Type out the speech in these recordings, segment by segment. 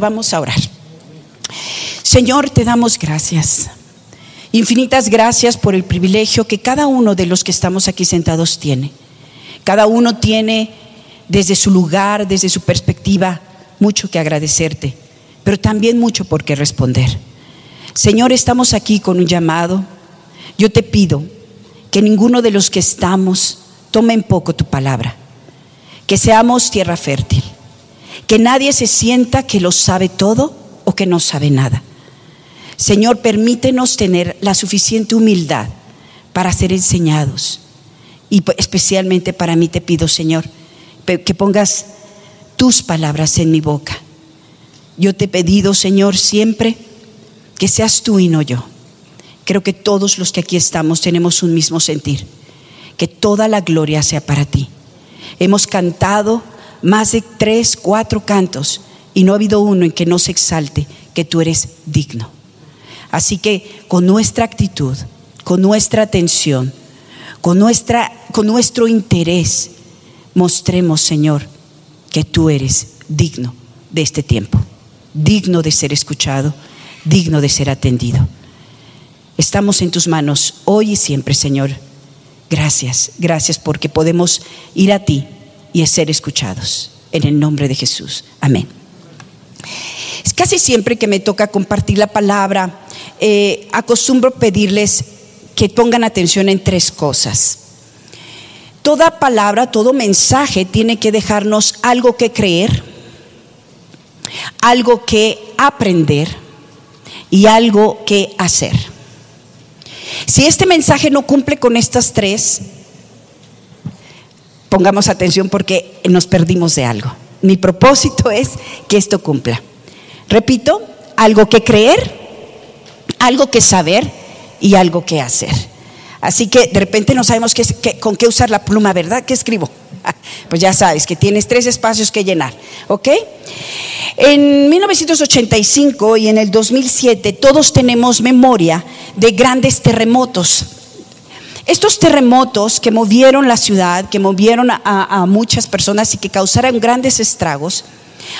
Vamos a orar. Señor, te damos gracias. Infinitas gracias por el privilegio que cada uno de los que estamos aquí sentados tiene. Cada uno tiene desde su lugar, desde su perspectiva, mucho que agradecerte, pero también mucho por qué responder. Señor, estamos aquí con un llamado. Yo te pido que ninguno de los que estamos tome en poco tu palabra, que seamos tierra fértil, que nadie se sienta que lo sabe todo o que no sabe nada. Señor, permítenos tener la suficiente humildad para ser enseñados. Y especialmente para mí te pido, Señor, que pongas tus palabras en mi boca. Yo te he pedido, Señor, siempre que seas tú y no yo. Creo que todos los que aquí estamos tenemos un mismo sentir, que toda la gloria sea para ti. Hemos cantado más de tres, cuatro cantos y no ha habido uno en que no se exalte que tú eres digno. Así que con nuestra actitud, con nuestra atención, con, nuestra, con nuestro interés, mostremos, Señor, que tú eres digno de este tiempo, digno de ser escuchado, digno de ser atendido. Estamos en tus manos hoy y siempre, Señor. Gracias, gracias porque podemos ir a ti y ser escuchados. En el nombre de Jesús. Amén. Casi siempre que me toca compartir la palabra, eh, acostumbro pedirles que pongan atención en tres cosas. Toda palabra, todo mensaje tiene que dejarnos algo que creer, algo que aprender y algo que hacer. Si este mensaje no cumple con estas tres, pongamos atención porque nos perdimos de algo. Mi propósito es que esto cumpla. Repito, algo que creer, algo que saber y algo que hacer. Así que de repente no sabemos con qué usar la pluma, ¿verdad? ¿Qué escribo? Pues ya sabes que tienes tres espacios que llenar, ¿ok? En 1985 y en el 2007 todos tenemos memoria de grandes terremotos. Estos terremotos que movieron la ciudad, que movieron a, muchas personas y que causaron grandes estragos,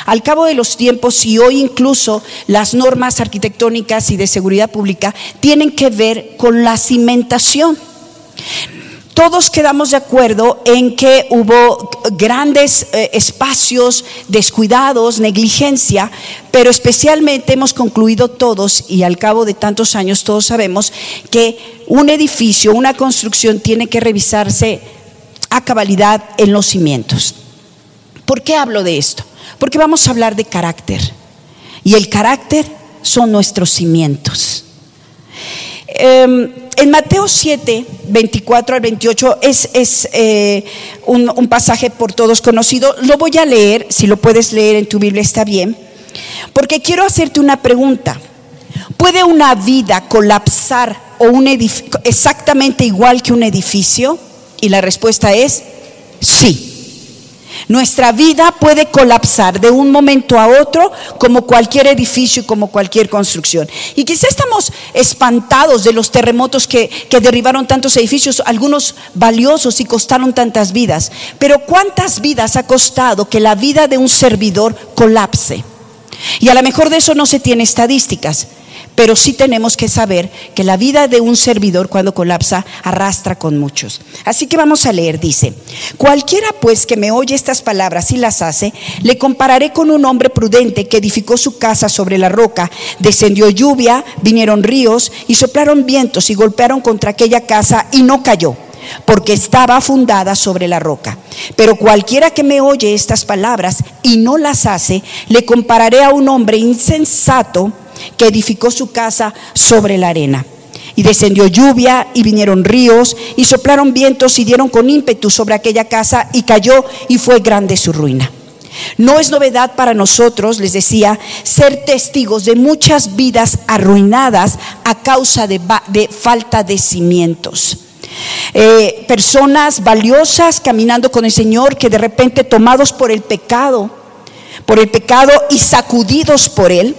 al cabo de los tiempos y hoy incluso las normas arquitectónicas y de seguridad pública tienen que ver con la cimentación. Todos quedamos de acuerdo en que hubo grandes eh, espacios descuidados, negligencia, pero especialmente hemos concluido todos, y al cabo de tantos años todos sabemos, que un edificio, una construcción tiene que revisarse a cabalidad en los cimientos. ¿Por qué hablo de esto? Porque vamos a hablar de carácter. Y el carácter son nuestros cimientos. Em, en Mateo 7, 24 al 28 es, eh, un, un, pasaje por todos conocido. Lo voy a leer, si lo puedes leer en tu Biblia está bien, porque quiero hacerte una pregunta. ¿Puede una vida colapsar o un exactamente igual que un edificio? Y la respuesta es sí. Nuestra vida puede colapsar de un momento a otro como cualquier edificio y como cualquier construcción. Y quizá estamos espantados de los terremotos que, que derribaron tantos edificios, algunos valiosos y costaron tantas vidas. Pero ¿cuántas vidas ha costado que la vida de un servidor colapse? Y a lo mejor de eso no se tiene estadísticas, pero sí tenemos que saber que la vida de un servidor cuando colapsa arrastra con muchos. Así que vamos a leer, dice, cualquiera pues que me oye estas palabras y las hace, le compararé con un hombre prudente que edificó su casa sobre la roca, descendió lluvia, vinieron ríos y soplaron vientos y golpearon contra aquella casa y no cayó porque estaba fundada sobre la roca. Pero cualquiera que me oye estas palabras y no las hace, le compararé a un hombre insensato que edificó su casa sobre la arena. Y descendió lluvia y vinieron ríos y soplaron vientos y dieron con ímpetu sobre aquella casa y cayó y fue grande su ruina. No es novedad para nosotros, les decía, ser testigos de muchas vidas arruinadas a causa de, falta de cimientos. Eh, personas valiosas caminando con el Señor que de repente tomados por el pecado, por el pecado y sacudidos por él,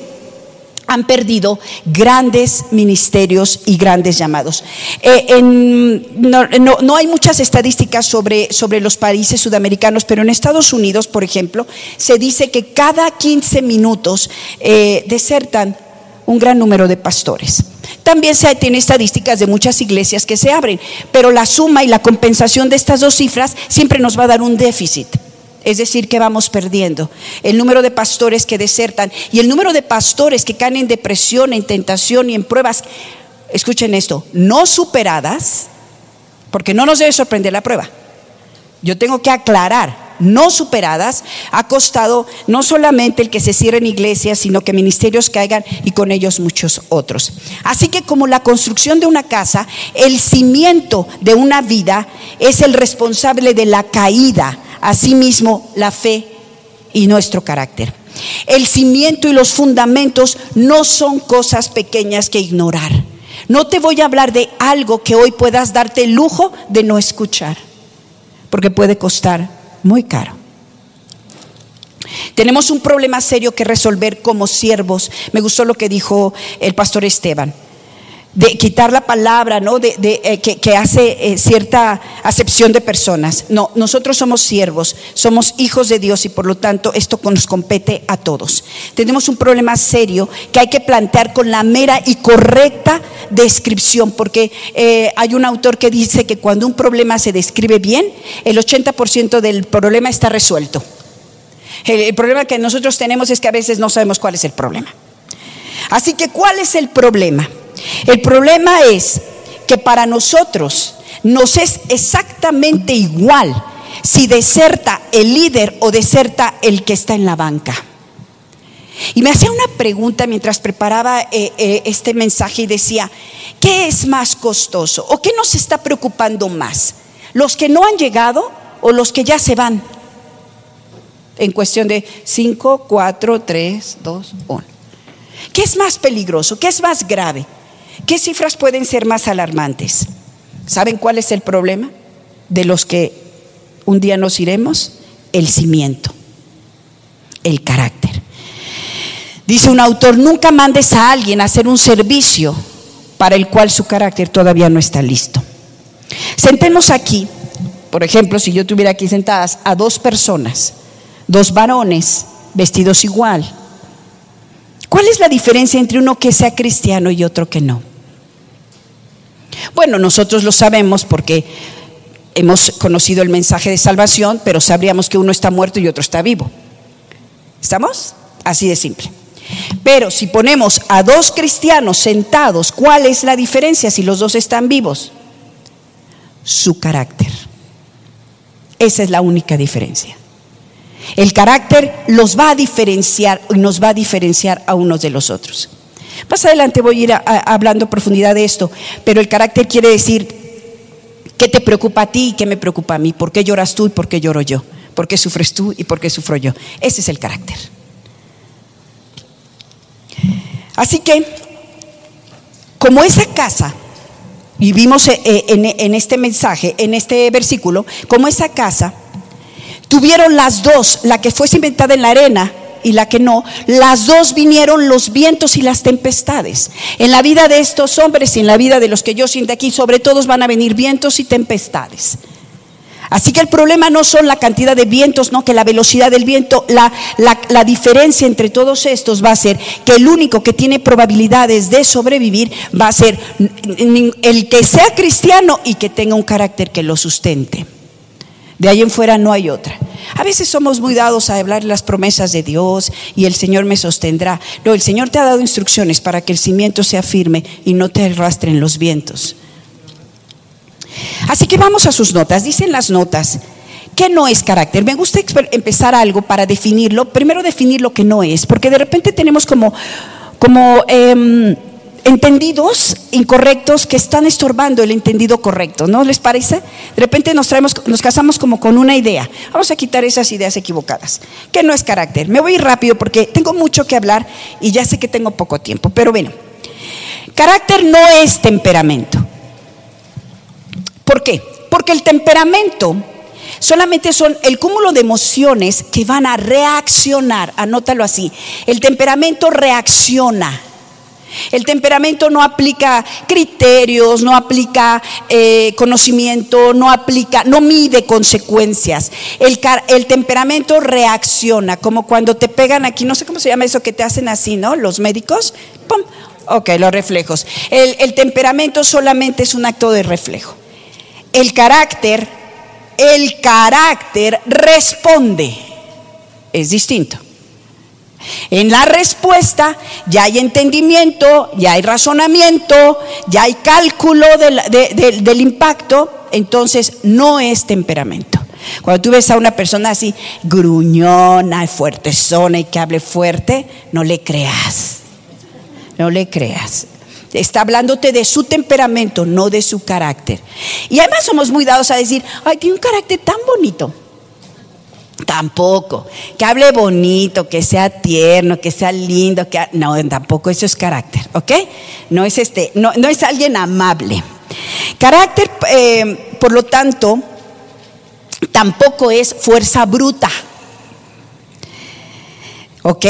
han perdido grandes ministerios y grandes llamados. Eh, no, hay muchas estadísticas sobre, sobre los países sudamericanos, pero en Estados Unidos, por ejemplo, se dice que cada 15 minutos eh, desertan un gran número de pastores. También se tiene estadísticas de muchas iglesias que se abren, pero la suma y la compensación de estas dos cifras siempre nos va a dar un déficit. Es decir, que vamos perdiendo. El número de pastores que desertan y el número de pastores que caen en depresión, en tentación y en pruebas, escuchen esto, no superadas, porque no nos debe sorprender la prueba. Yo tengo que aclarar, no superadas, ha costado no solamente el que se cierren iglesias, sino que ministerios caigan y con ellos muchos otros. Así que como la construcción de una casa, el cimiento de una vida es el responsable de la caída asimismo la fe y nuestro carácter. El cimiento y los fundamentos no son cosas pequeñas que ignorar. No te voy a hablar de algo que hoy puedas darte el lujo de no escuchar, porque puede costar muy caro. Tenemos un problema serio que resolver como siervos. Me gustó lo que dijo el pastor Esteban de quitar la palabra, ¿no? De, eh, que, hace eh, cierta acepción de personas. No, nosotros somos siervos, somos hijos de Dios y por lo tanto esto nos compete a todos. Tenemos un problema serio que hay que plantear con la mera y correcta descripción, porque eh, hay un autor que dice que cuando un problema se describe bien, el 80% del problema está resuelto. el problema que nosotros tenemos es que a veces no sabemos cuál es el problema. Así que, ¿cuál es el problema? El problema es que para nosotros nos es exactamente igual si deserta el líder o deserta el que está en la banca. Y me hacía una pregunta mientras preparaba eh, eh, este mensaje y decía, ¿qué es más costoso o qué nos está preocupando más? ¿Los que no han llegado o los que ya se van? En cuestión de 5, 4, 3, 2, 1. ¿Qué es más peligroso? ¿Qué es más grave? ¿Qué cifras pueden ser más alarmantes? ¿Saben cuál es el problema de los que un día nos iremos? El cimiento, el carácter. Dice un autor, nunca mandes a alguien a hacer un servicio para el cual su carácter todavía no está listo. Sentemos aquí, por ejemplo, si yo tuviera aquí sentadas a dos personas, dos varones vestidos igual, ¿cuál es la diferencia entre uno que sea cristiano y otro que no? Bueno, nosotros lo sabemos porque hemos conocido el mensaje de salvación, pero sabríamos que uno está muerto y otro está vivo. ¿Estamos? Así de simple. Pero si ponemos a dos cristianos sentados, ¿cuál es la diferencia si los dos están vivos? Su carácter. Esa es la única diferencia. El carácter los va a diferenciar y nos va a diferenciar a unos de los otros. Más adelante voy a ir hablando profundidad de esto, pero el carácter quiere decir qué te preocupa a ti y qué me preocupa a mí, por qué lloras tú y por qué lloro yo, por qué sufres tú y por qué sufro yo. Ese es el carácter. Así que, como esa casa, y vimos eh, eh, en este mensaje, en este versículo, como esa casa, tuvieron las dos, la que fue cimentada en la arena y la que no, las dos vinieron los vientos y las tempestades. En la vida de estos hombres y en la vida de los que yo siento aquí, sobre todos van a venir vientos y tempestades. Así que el problema no son la cantidad de vientos, no que la velocidad del viento, la, la, diferencia entre todos estos va a ser que el único que tiene probabilidades de sobrevivir va a ser el que sea cristiano y que tenga un carácter que lo sustente. De ahí en fuera no hay otra. A veces somos muy dados a hablar las promesas de Dios y el Señor me sostendrá. No, el Señor te ha dado instrucciones para que el cimiento sea firme y no te arrastren los vientos. Así que vamos a sus notas. Dicen las notas, ¿qué no es carácter? Me gusta empezar algo para definirlo. Primero definir lo que no es, porque de repente tenemos como, como em, entendidos incorrectos que están estorbando el entendido correcto, ¿no les parece? De repente nos traemos, nos casamos como con una idea. Vamos a quitar esas ideas equivocadas, que no es carácter. Me voy rápido porque tengo mucho que hablar y ya sé que tengo poco tiempo, pero bueno, carácter no es temperamento. ¿Por qué? Porque el temperamento solamente son el cúmulo de emociones que van a reaccionar, anótalo así, el temperamento reacciona El temperamento no aplica criterios, no aplica eh, conocimiento, no aplica, no mide consecuencias. El, el, temperamento reacciona, como cuando te pegan aquí, no sé cómo se llama eso que te hacen así, ¿no? Los médicos, ¡pum! Ok, los reflejos. El, el temperamento solamente es un acto de reflejo. El carácter, el carácter responde. Es distinto. En la respuesta ya hay entendimiento, ya hay razonamiento, ya hay cálculo del, impacto, entonces no es temperamento. Cuando tú ves a una persona así gruñona, fuertezona y que hable fuerte, no le creas. No le creas. Está hablándote de su temperamento, no de su carácter. Y además somos muy dados a decir, ay, tiene un carácter tan bonito. Tampoco. Que hable bonito, que sea tierno, que sea lindo, que no, tampoco eso es carácter, ¿ok? No es este, no, es alguien amable. Carácter, eh, por lo tanto, tampoco es fuerza bruta. ¿Ok?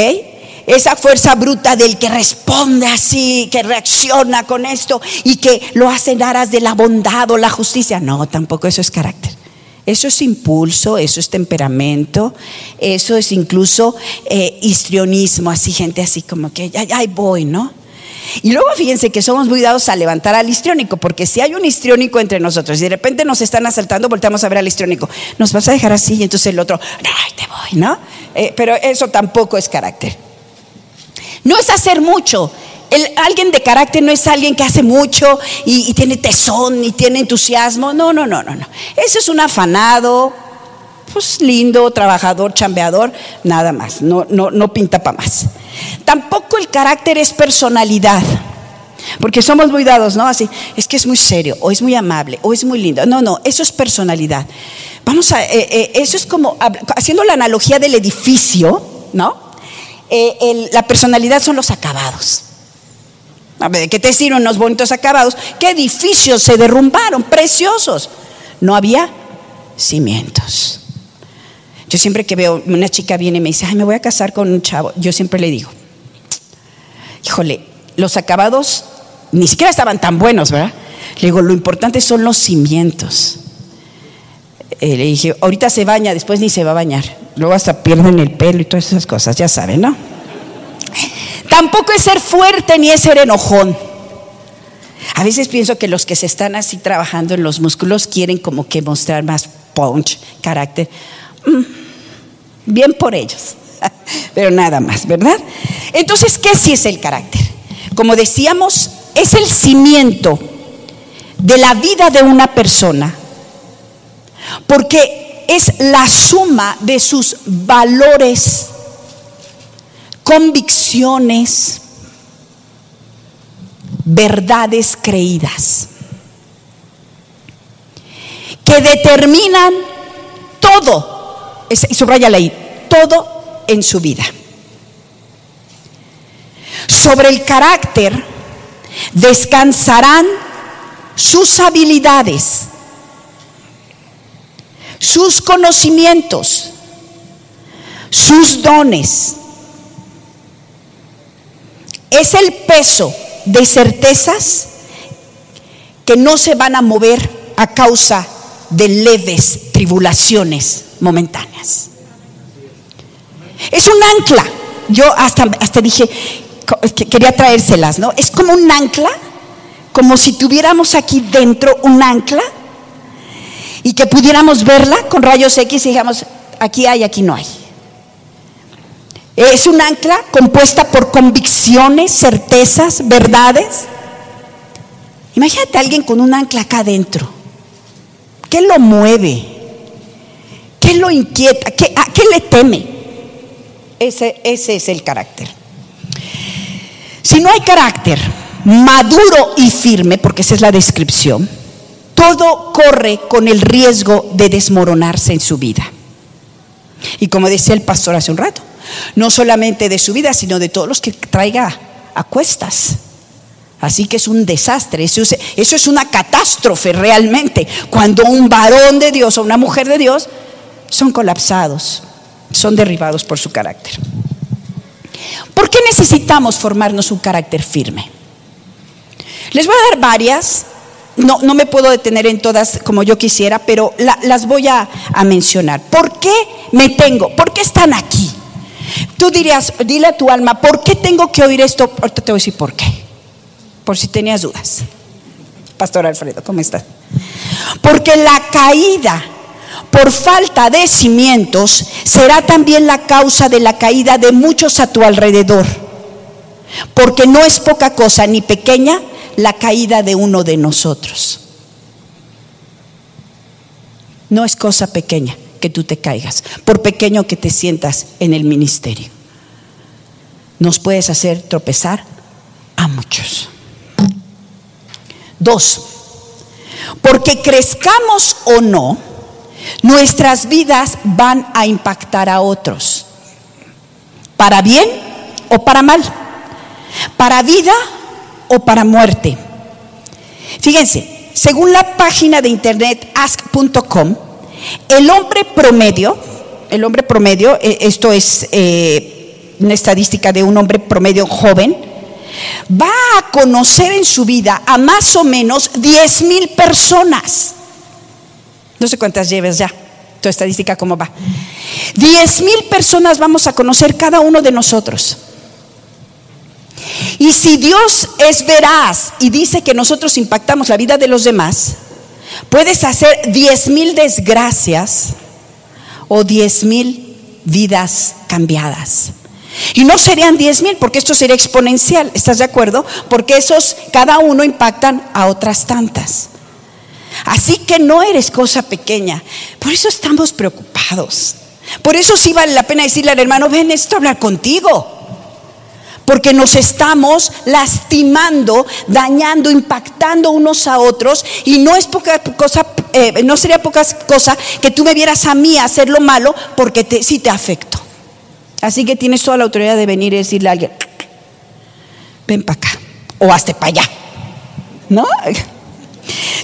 Esa fuerza bruta del que responde así, que reacciona con esto y que lo hace en aras de la bondad o la justicia. No, tampoco eso es carácter. Eso es impulso, eso es temperamento, eso es incluso eh, histrionismo, así gente así como que ya, ya voy, ¿no? Y luego fíjense que somos muy dados a levantar al histriónico, porque si hay un histriónico entre nosotros y de repente nos están asaltando, volteamos a ver al histriónico, nos vas a dejar así y entonces el otro, no, te voy, ¿no? Eh, pero eso tampoco es carácter. No es hacer mucho, alguien de carácter no es alguien que hace mucho y, tiene tesón y tiene entusiasmo. No, no, no, no, no. Ese es un afanado, pues lindo, trabajador, chambeador, nada más. No, no, no pinta para más. Tampoco el carácter es personalidad. Porque somos muy dados, ¿no? Así, es que es muy serio, o es muy amable, o es muy lindo. No, no, eso es personalidad. Vamos a, eh, eh, eso es como, haciendo la analogía del edificio, ¿no? Eh, la personalidad son los acabados. ¿De qué te sirven unos bonitos acabados? ¿Qué edificios se derrumbaron? Preciosos. No había cimientos. Yo siempre que veo, una chica viene y me dice, ay, me voy a casar con un chavo, yo siempre le digo, híjole, los acabados ni siquiera estaban tan buenos, ¿verdad? Le digo, lo importante son los cimientos. Eh, le dije, ahorita se baña, después ni se va a bañar. Luego hasta pierden el pelo y todas esas cosas, ya saben, ¿no? Tampoco es ser fuerte ni es ser enojón. A veces pienso que los que se están así trabajando en los músculos quieren como que mostrar más punch, carácter. Mm, bien por ellos, pero nada más, ¿verdad? Entonces, ¿qué sí es el carácter? Como decíamos, es el cimiento de la vida de una persona, porque es la suma de sus valores convicciones, verdades creídas, que determinan todo, y subraya ahí, todo en su vida. Sobre el carácter descansarán sus habilidades, sus conocimientos, sus dones, es el peso de certezas que no se van a mover a causa de leves tribulaciones momentáneas. Es un ancla. Yo hasta, hasta dije, quería traérselas, ¿no? Es como un ancla, como si tuviéramos aquí dentro un ancla y que pudiéramos verla con rayos X y digamos, aquí hay, aquí no hay. Es un ancla compuesta por convicciones, certezas, verdades. Imagínate a alguien con un ancla acá adentro. ¿Qué lo mueve? ¿Qué lo inquieta? ¿Qué, ¿A qué le teme? Ese, ese es el carácter. Si no hay carácter maduro y firme, porque esa es la descripción, todo corre con el riesgo de desmoronarse en su vida. Y como decía el pastor hace un rato, no solamente de su vida, sino de todos los que traiga a cuestas. Así que es un desastre, eso es, una catástrofe realmente, cuando un varón de Dios o una mujer de Dios son colapsados, son derribados por su carácter. ¿Por qué necesitamos formarnos un carácter firme? Les voy a dar varias, no, me puedo detener en todas como yo quisiera, pero las voy a, a mencionar. ¿Por qué me tengo? ¿Por qué están aquí? Tú dirías, dile a tu alma, ¿por qué tengo que oír esto? Ahorita te voy a decir por qué, por si tenías dudas. Pastor Alfredo, ¿cómo estás? Porque la caída por falta de cimientos será también la causa de la caída de muchos a tu alrededor. Porque no es poca cosa ni pequeña la caída de uno de nosotros. No es cosa pequeña que tú te caigas, por pequeño que te sientas en el ministerio. Nos puedes hacer tropezar a muchos. Dos, porque crezcamos o no, nuestras vidas van a impactar a otros, para bien o para mal, para vida o para muerte. Fíjense, según la página de internet ask.com, el hombre promedio, el hombre promedio, eh, esto es eh, una estadística de un hombre promedio joven, va a conocer en su vida a más o menos 10 mil personas. No sé cuántas lleves ya, tu estadística cómo va. 10 mil personas vamos a conocer cada uno de nosotros. Y si Dios es veraz y dice que nosotros impactamos la vida de los demás, puedes hacer 10 mil desgracias o 10 mil vidas cambiadas. Y no serían 10 mil, porque esto sería exponencial, ¿estás de acuerdo? Porque esos, cada uno impactan a otras tantas. Así que no eres cosa pequeña. Por eso estamos preocupados. Por eso sí vale la pena decirle al hermano, ven, necesito hablar contigo. Porque nos estamos lastimando, dañando, impactando unos a otros. Y no es poca cosa, eh, no sería poca cosa que tú me vieras a mí hacer lo malo porque te, sí te afecto. Así que tienes toda la autoridad de venir y decirle a alguien, ven para acá o hazte para allá. ¿No?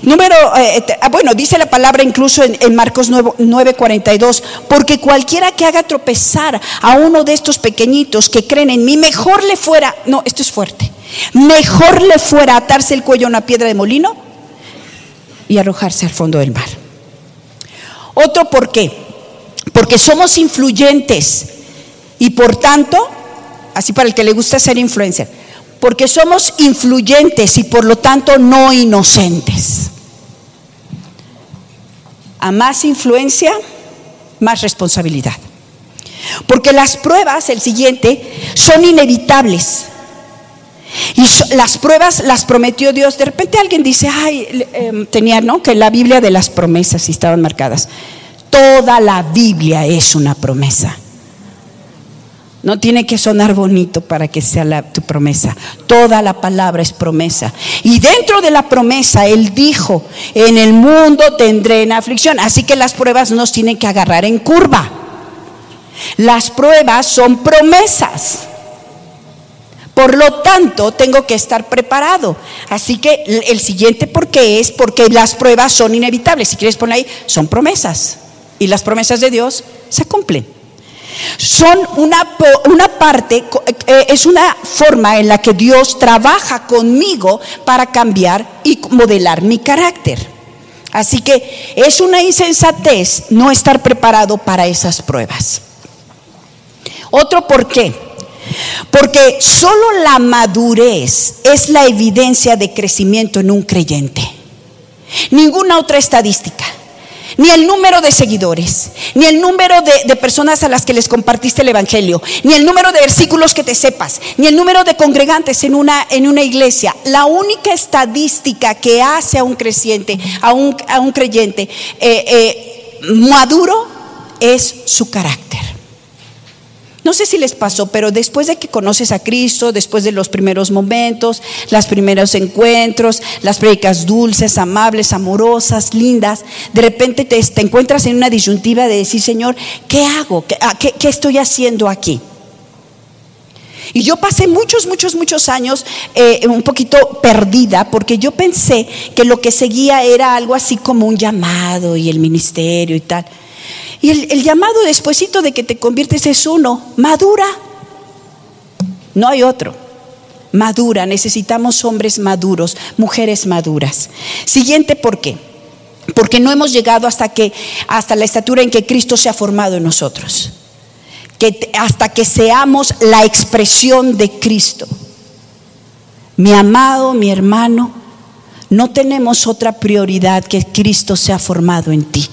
Número, eh, ah, bueno, dice la palabra incluso en, Marcos 9:42, porque cualquiera que haga tropezar a uno de estos pequeñitos que creen en mí, mejor le fuera, no, esto es fuerte, mejor le fuera atarse el cuello a una piedra de molino y arrojarse al fondo del mar. Otro, ¿por qué? Porque somos influyentes y por tanto, así para el que le gusta ser influencer, porque somos influyentes y por lo tanto no inocentes. A más influencia, más responsabilidad. Porque las pruebas, el siguiente, son inevitables. Y las pruebas las prometió Dios. De repente alguien dice, ay, em, tenía, ¿no? Que la Biblia de las promesas estaban marcadas. Toda la Biblia es una promesa. No tiene que sonar bonito para que sea tu promesa. Toda la palabra es promesa. Y dentro de la promesa, Él dijo, en el mundo tendré en aflicción. Así que las pruebas nos tienen que agarrar en curva. Las pruebas son promesas. Por lo tanto, tengo que estar preparado. Así que el siguiente por qué es porque las pruebas son inevitables. Si quieres poner ahí, son promesas. Y las promesas de Dios se cumplen. Son una, una parte, eh, es una forma en la que Dios trabaja conmigo para cambiar y modelar mi carácter. Así que es una insensatez no estar preparado para esas pruebas. Otro por qué. Porque solo la madurez es la evidencia de crecimiento en un creyente. Ninguna otra estadística ni el número de seguidores, ni el número de, personas a las que les compartiste el Evangelio, ni el número de versículos que te sepas, ni el número de congregantes en una, en una iglesia. La única estadística que hace a un creciente, a un, a un creyente eh, eh, maduro, es su carácter. No sé si les pasó, pero después de que conoces a Cristo, después de los primeros momentos, los primeros encuentros, las predicas dulces, amables, amorosas, lindas, de repente te, encuentras en una disyuntiva de decir, Señor, ¿qué hago? ¿Qué, ah, estoy haciendo aquí? Y yo pasé muchos, muchos, muchos años eh, un poquito perdida porque yo pensé que lo que seguía era algo así como un llamado y el ministerio y tal. Y el, llamado despuesito de que te conviertes es uno, madura. no hay otro. Madura, necesitamos hombres maduros, mujeres maduras. Siguiente, ¿por qué? Porque no hemos llegado hasta que hasta la estatura en que Cristo se ha formado en nosotros. Que hasta que seamos la expresión de Cristo. Mi amado, mi hermano, no tenemos otra prioridad que Cristo se ha formado en ti.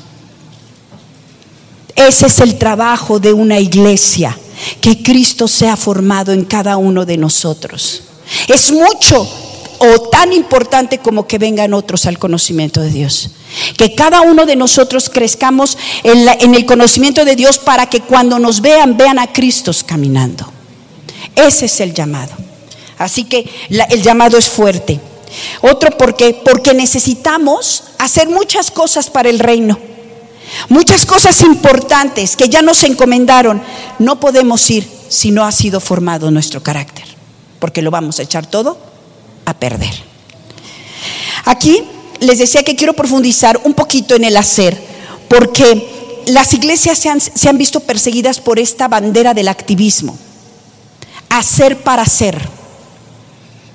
Ese es el trabajo de una iglesia, que Cristo sea formado en cada uno de nosotros. Es mucho o tan importante como que vengan otros al conocimiento de Dios. Que cada uno de nosotros crezcamos en, el conocimiento de Dios para que cuando nos vean, vean a Cristo caminando. Ese es el llamado. Así que el llamado es fuerte. Otro porque porque necesitamos hacer muchas cosas para el reino. Muchas cosas importantes que ya nos encomendaron, no podemos ir si no ha sido formado nuestro carácter, porque lo vamos a echar todo a perder. Aquí les decía que quiero profundizar un poquito en el hacer, porque las iglesias se han, se han visto perseguidas por esta bandera del activismo, hacer para hacer.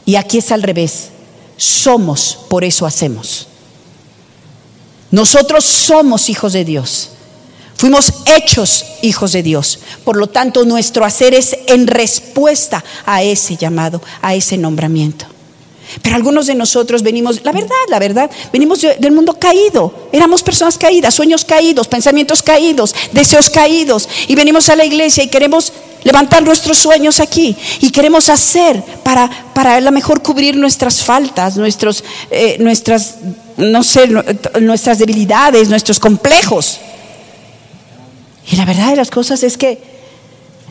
Y aquí es al revés, somos, por eso hacemos. Nosotros somos hijos de Dios. Fuimos hechos hijos de Dios. Por lo tanto, nuestro hacer es en respuesta a ese llamado, a ese nombramiento. Pero algunos de nosotros venimos, la verdad, la verdad, venimos del mundo caído. Éramos personas caídas, sueños caídos, pensamientos caídos, deseos caídos. Y venimos a la iglesia y queremos levantar nuestros sueños aquí. Y queremos hacer para, para a lo mejor cubrir nuestras faltas, nuestros, eh, nuestras no sé, nuestras debilidades, nuestros complejos. Y la verdad de las cosas es que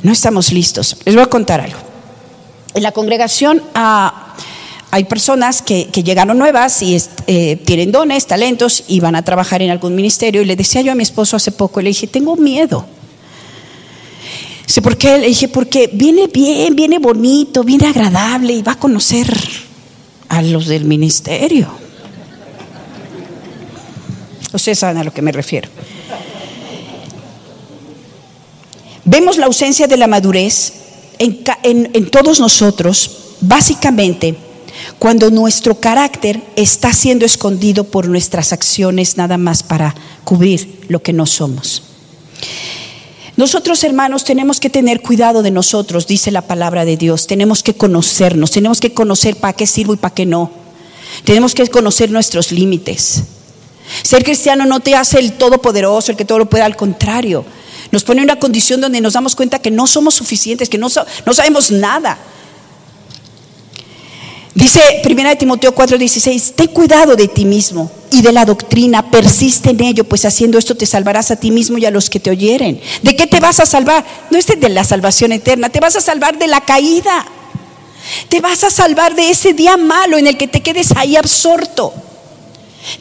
no estamos listos. Les voy a contar algo. En la congregación ah, hay personas que, llegaron nuevas y eh, tienen dones, talentos y van a trabajar en algún ministerio. Y le decía yo a mi esposo hace poco, le dije, tengo miedo. Dice, ¿por qué? Le dije, porque viene bien, viene bonito, viene agradable y va a conocer a los del ministerio. Ustedes saben a lo que me refiero. Vemos la ausencia de la madurez en, todos nosotros, básicamente cuando nuestro carácter está siendo escondido por nuestras acciones nada más para cubrir lo que no somos. Nosotros, hermanos, tenemos que tener cuidado de nosotros, dice la palabra de Dios. Tenemos que conocernos, tenemos que conocer para qué sirvo y para qué no. Tenemos que conocer nuestros límites. Ser cristiano no te hace el todopoderoso, el que todo lo pueda, al contrario. Nos pone en una condición donde nos damos cuenta que no somos suficientes, que no, no sabemos nada. Dice 1 Timoteo 4:16, ten cuidado de ti mismo y de la doctrina, persiste en ello, pues haciendo esto te salvarás a ti mismo y a los que te oyeren. ¿De qué te vas a salvar? No es de la salvación eterna, te vas a salvar de la caída. Te vas a salvar de ese día malo en el que te quedes ahí absorto.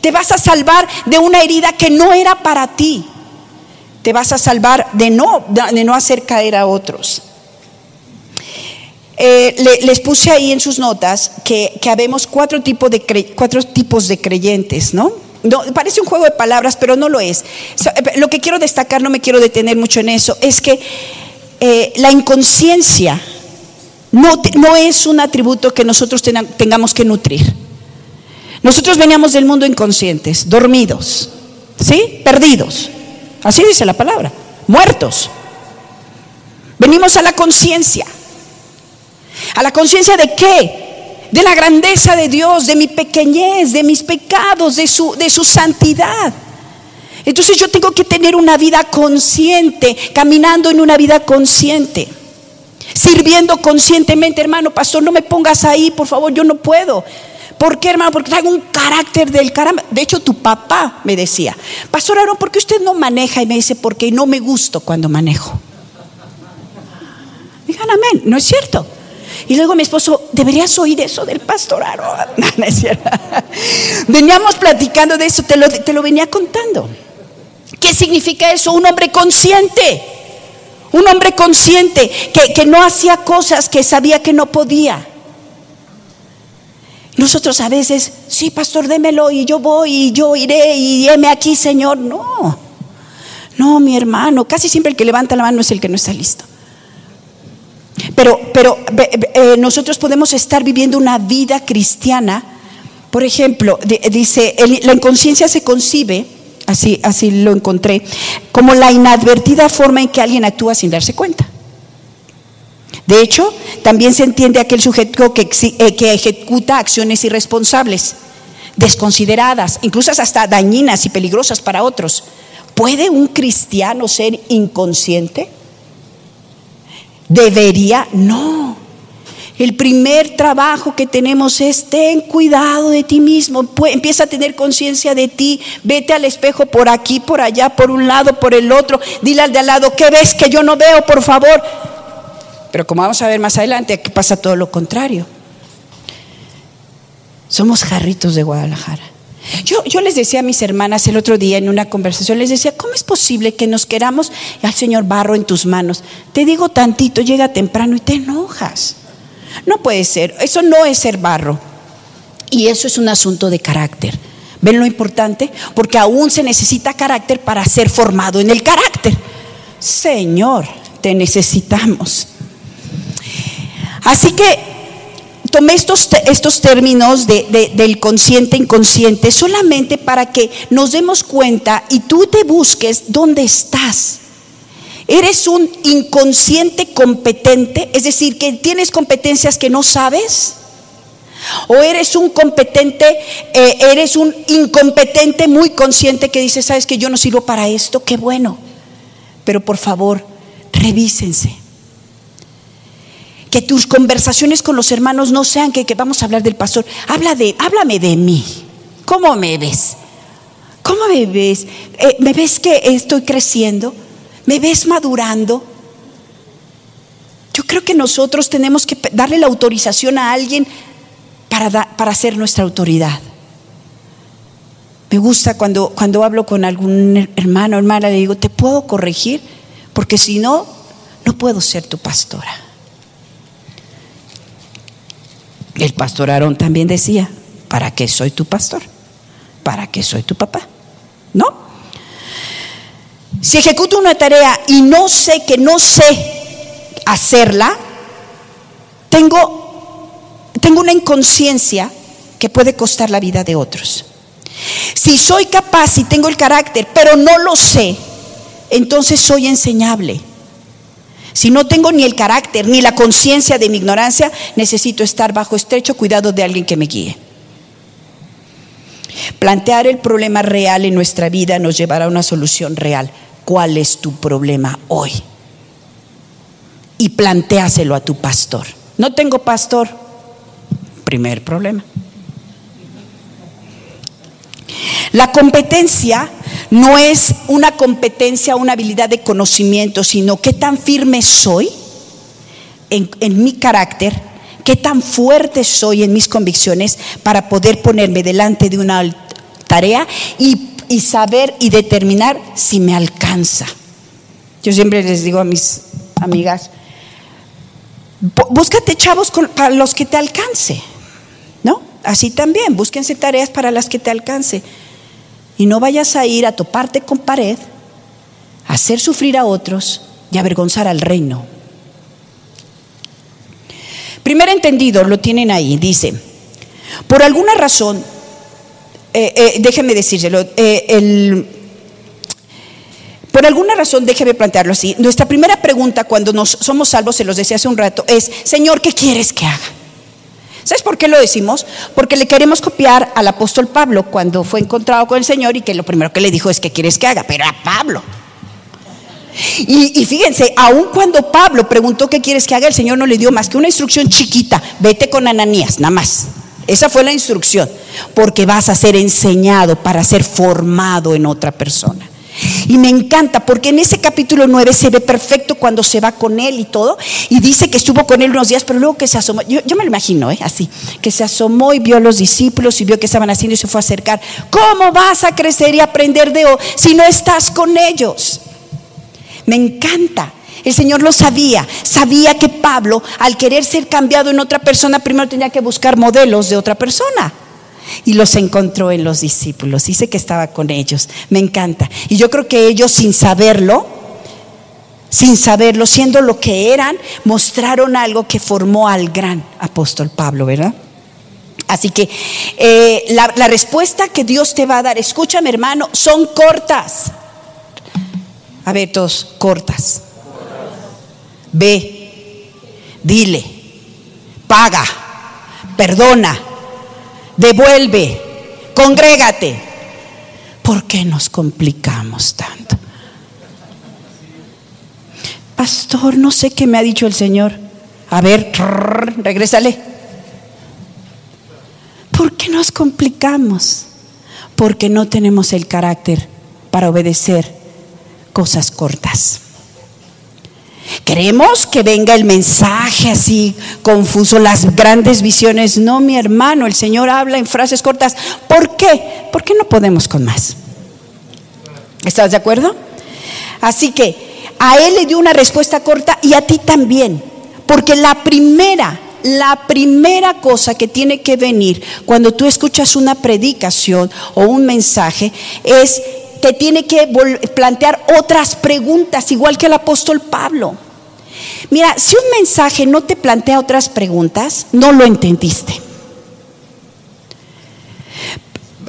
Te vas a salvar de una herida que no era para ti. Te vas a salvar de no, de no hacer caer a otros. Eh, les puse ahí en sus notas que, que habemos cuatro, tipos de cuatro tipos de creyentes, ¿no? Parece un juego de palabras, pero no lo es. Lo que quiero destacar, no me quiero detener mucho en eso, es que eh, la inconsciencia no, no, es un atributo que nosotros tengamos que nutrir. Nosotros veníamos del mundo inconscientes, dormidos, ¿sí? Perdidos. Así dice la palabra, muertos. Venimos a la conciencia. ¿A la conciencia de qué? De la grandeza de Dios, de mi pequeñez, de mis pecados, de su, de su santidad. Entonces yo tengo que tener una vida consciente, caminando en una vida consciente, sirviendo conscientemente, hermano, pastor, no me pongas ahí, por favor, yo no puedo. ¿Por qué, hermano? Porque traigo un carácter del caramba. De hecho, tu papá me decía, Pastor Aaron, ¿por qué usted no maneja? Y me dice, porque no me gusto cuando manejo. Digan amén, ¿no es cierto? Y luego mi esposo, deberías oír eso del pastor Aaron. No, es cierto. Veníamos platicando de eso, te lo, te lo venía contando. ¿Qué significa eso? Un hombre consciente. Un hombre consciente que, que no hacía cosas que sabía que no podía. Nosotros a veces, sí, pastor, démelo y yo voy y yo iré y heme aquí, Señor. No, no, mi hermano, casi siempre el que levanta la mano es el que no está listo. pero, pero eh, nosotros podemos estar viviendo una vida cristiana. Por ejemplo, dice, la inconsciencia se concibe, así, así lo encontré, como la inadvertida forma en que alguien actúa sin darse cuenta. De hecho, también se entiende aquel sujeto que, eh, que ejecuta acciones irresponsables, desconsideradas, incluso hasta dañinas y peligrosas para otros. ¿Puede un cristiano ser inconsciente? ¿Debería? No. El primer trabajo que tenemos es ten cuidado de ti mismo, empieza a tener conciencia de ti, vete al espejo por aquí, por allá, por un lado, por el otro, dile al de al lado, ¿qué ves que yo no veo, por favor? Pero como vamos a ver más adelante, aquí pasa todo lo contrario. Somos jarritos de Guadalajara. Yo, yo, les decía a mis hermanas el otro día en una conversación, les decía, ¿cómo es posible que nos queramos al Señor barro en tus manos? Te digo tantito, llega temprano y te enojas. No puede ser, eso no es ser barro. Y eso es un asunto de carácter. ¿Ven lo importante? Porque aún se necesita carácter para ser formado en el carácter. Señor, te necesitamos. Así que tomé estos, estos términos del consciente inconsciente solamente para que nos demos cuenta y tú te busques dónde estás. ¿Eres un inconsciente competente? Es decir, que tienes competencias que no sabes. ¿O eres un competente, eh, eres un incompetente muy consciente que dice, sabes que yo no sirvo para esto? Qué bueno. Pero por favor, revísense que tus conversaciones con los hermanos no sean que, vamos a hablar del pastor. Habla de, háblame de mí. ¿Cómo me ves? ¿Cómo me ves? Eh, ¿Me ves que estoy creciendo? ¿Me ves madurando? Yo creo que nosotros tenemos que darle la autorización a alguien para, para ser nuestra autoridad. Me gusta cuando, cuando hablo con algún hermano o hermana, le digo, ¿te puedo corregir? Porque si no, no puedo ser tu pastora. El pastor Aarón también decía, ¿para qué soy tu pastor? ¿Para qué soy tu papá? ¿No? Si ejecuto una tarea y no sé que no sé hacerla, tengo, tengo una inconsciencia que puede costar la vida de otros. Si soy capaz y tengo el carácter, pero no lo sé, entonces soy enseñable. Si no tengo ni el carácter ni la conciencia de mi ignorancia, necesito estar bajo estrecho cuidado de alguien que me guíe. Plantear el problema real en nuestra vida nos llevará a una solución real. ¿Cuál es tu problema hoy? Y planteáselo a tu pastor. No tengo pastor. Primer problema. La competencia no es una competencia, una habilidad de conocimiento, sino qué tan firme soy en, mi carácter, qué tan fuerte soy en mis convicciones para poder ponerme delante de una tarea y, saber y determinar si me alcanza. Yo siempre les digo a mis amigas, búscate chavos para los que te alcance, ¿no? Así también, búsquense tareas para las que te alcance y no vayas a ir a toparte con pared, a hacer sufrir a otros y avergonzar al reino. Primer entendido, lo tienen ahí, dice, por alguna razón, eh, eh, déjeme decírselo, eh, por alguna razón, déjeme plantearlo así, nuestra primera pregunta cuando nos somos salvos, se los decía hace un rato, es, Señor, ¿qué quieres que haga? ¿Sabes por qué lo decimos? Porque le queremos copiar al apóstol Pablo cuando fue encontrado con el Señor y que lo primero que le dijo es, ¿qué quieres que haga? Pero a Pablo. Y, fíjense, aun cuando Pablo preguntó qué quieres que haga, el Señor no le dio más que una instrucción chiquita, vete con Ananías, nada más. Esa fue la instrucción, porque vas a ser enseñado para ser formado en otra persona. Y me encanta porque en ese capítulo 9 se ve perfecto cuando se va con él y todo. Y dice que estuvo con él unos días, pero luego que se asomó, yo, me lo imagino, ¿eh? así, que se asomó y vio a los discípulos y vio que estaban haciendo y se fue a acercar. ¿Cómo vas a crecer y aprender de O si no estás con ellos? Me encanta. El Señor lo sabía, sabía que Pablo, al querer ser cambiado en otra persona, primero tenía que buscar modelos de otra persona y los encontró en los discípulos. Dice que estaba con ellos. Me encanta. Y yo creo que ellos, sin saberlo, sin saberlo, siendo lo que eran, mostraron algo que formó al gran apóstol Pablo, ¿verdad? Así que eh, la, la respuesta que Dios te va a dar, escúchame hermano, son cortas. A ver, todos, cortas. Ve, dile, paga, perdona, devuelve, congrégate. ¿Por qué nos complicamos tanto? Pastor, no sé qué me ha dicho el Señor. A ver, regrésale. ¿Por qué nos complicamos? Porque no tenemos el carácter para obedecer cosas cortas. Queremos que venga el mensaje así confuso, las grandes visiones. No, mi hermano, el Señor habla en frases cortas. ¿Por qué? Porque no podemos con más. ¿Estás de acuerdo? Así que a él le dio una respuesta corta y a ti también. Porque la primera, la primera cosa que tiene que venir cuando tú escuchas una predicación o un mensaje es que tiene que plantear otras preguntas, igual que el apóstol Pablo. Mira, si un mensaje no te plantea otras preguntas, no lo entendiste.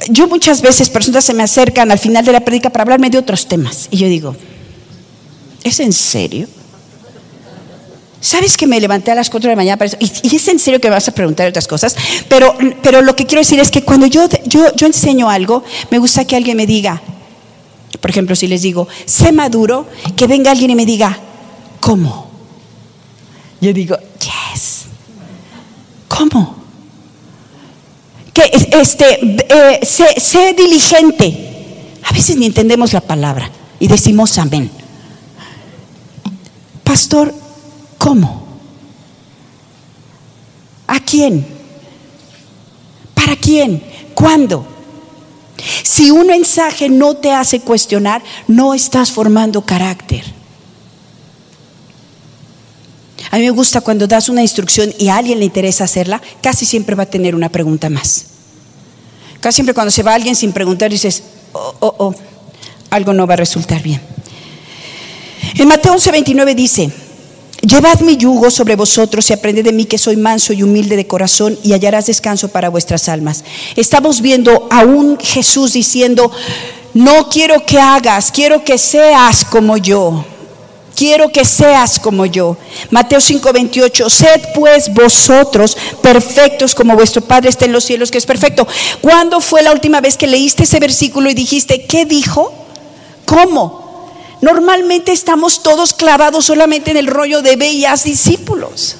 Yo muchas veces personas se me acercan al final de la predica para hablarme de otros temas y yo digo, ¿Es en serio? ¿Sabes que me levanté a las 4 de la mañana para eso? Y, es en serio que me vas a preguntar otras cosas. Pero, pero lo que quiero decir es que cuando yo, yo, yo enseño algo, me gusta que alguien me diga, por ejemplo, si les digo, sé maduro, que venga alguien y me diga, ¿cómo? Yo digo, yes. ¿Cómo? Que este, eh, sé, sé diligente. A veces ni entendemos la palabra y decimos amén. Pastor, ¿cómo? ¿A quién? ¿Para quién? ¿Cuándo? Si un mensaje no te hace cuestionar, no estás formando carácter. A mí me gusta cuando das una instrucción y a alguien le interesa hacerla, casi siempre va a tener una pregunta más. Casi siempre cuando se va alguien sin preguntar dices, oh, oh, oh, algo no va a resultar bien. En Mateo 11:29 dice, Llevad mi yugo sobre vosotros y aprended de mí que soy manso y humilde de corazón y hallarás descanso para vuestras almas. Estamos viendo a un Jesús diciendo, no quiero que hagas, quiero que seas como yo. Quiero que seas como yo. Mateo 5:28, sed pues vosotros perfectos como vuestro Padre está en los cielos, que es perfecto. ¿Cuándo fue la última vez que leíste ese versículo y dijiste, ¿qué dijo? ¿Cómo? Normalmente estamos todos clavados solamente en el rollo de bellas discípulos.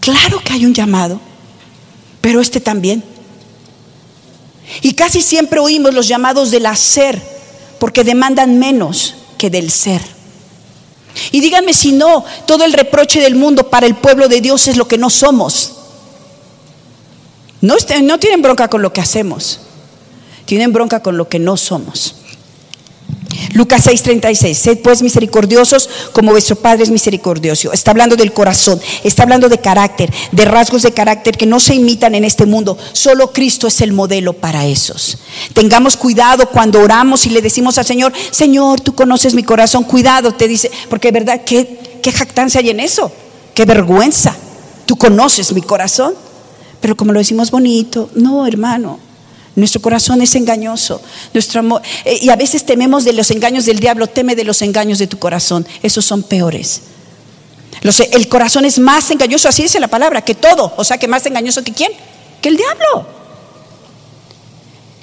Claro que hay un llamado, pero este también. Y casi siempre oímos los llamados del hacer, porque demandan menos que del ser. Y díganme si no, todo el reproche del mundo para el pueblo de Dios es lo que no somos. No, tienen bronca con lo que hacemos, tienen bronca con lo que no somos. Lucas 6:36, sed pues misericordiosos como vuestro Padre es misericordioso. Está hablando del corazón, está hablando de carácter, de rasgos de carácter que no se imitan en este mundo. Solo Cristo es el modelo para esos. Tengamos cuidado cuando oramos y le decimos al Señor, Señor, tú conoces mi corazón, cuidado, te dice, porque verdad, ¿qué, qué jactancia hay en eso? Qué vergüenza. Tú conoces mi corazón. Pero como lo decimos bonito, no, hermano, nuestro corazón es engañoso. Nuestro amor, eh, y a veces tememos de los engaños del diablo, teme de los engaños de tu corazón. Esos son peores. el corazón es más engañoso, así dice la palabra, que todo. O sea, que más engañoso que quién? Que el diablo.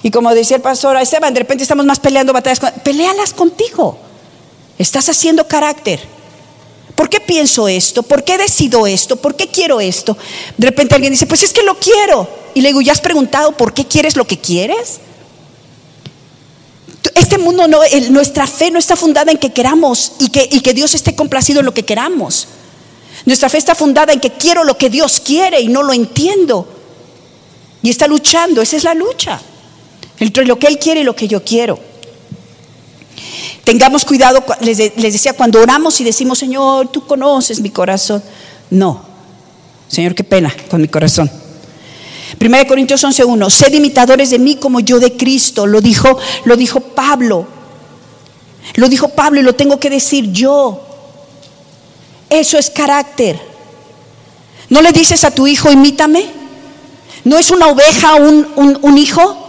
Y como decía el pastor Esteban, de repente estamos más peleando batallas. Con, pelealas contigo. Estás haciendo carácter. ¿Por qué pienso esto? ¿Por qué decido esto? ¿Por qué quiero esto? De repente alguien dice, pues es que lo quiero. Y le digo, ¿ya has preguntado por qué quieres lo que quieres? Este mundo, no, nuestra fe no está fundada en que queramos y que, y que Dios esté complacido en lo que queramos. Nuestra fe está fundada en que quiero lo que Dios quiere y no lo entiendo. Y está luchando, esa es la lucha. Entre lo que Él quiere y lo que yo quiero. Tengamos cuidado, les, decía, cuando oramos y decimos, Señor, tú conoces mi corazón. No, Señor, qué pena con mi corazón. 1 Corintios 11:1, sed imitadores de mí como yo de Cristo, lo dijo, lo dijo Pablo. Lo dijo Pablo y lo tengo que decir yo. Eso es carácter. ¿No le dices a tu hijo, imítame? ¿No es una oveja un, hijo?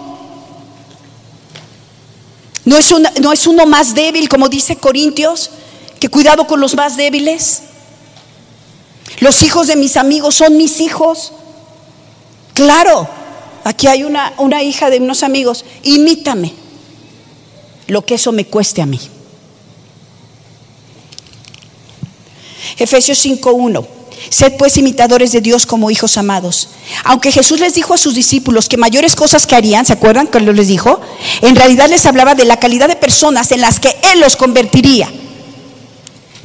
¿No es, ¿No es uno más débil, como dice Corintios? Que cuidado con los más débiles. Los hijos de mis amigos son mis hijos. Claro, aquí hay una, una hija de unos amigos. Imítame lo que eso me cueste a mí. Efesios 5.1. Sed pues imitadores de Dios como hijos amados. Aunque Jesús les dijo a sus discípulos que mayores cosas que harían, ¿se acuerdan cuando les dijo? En realidad les hablaba de la calidad de personas en las que Él los convertiría.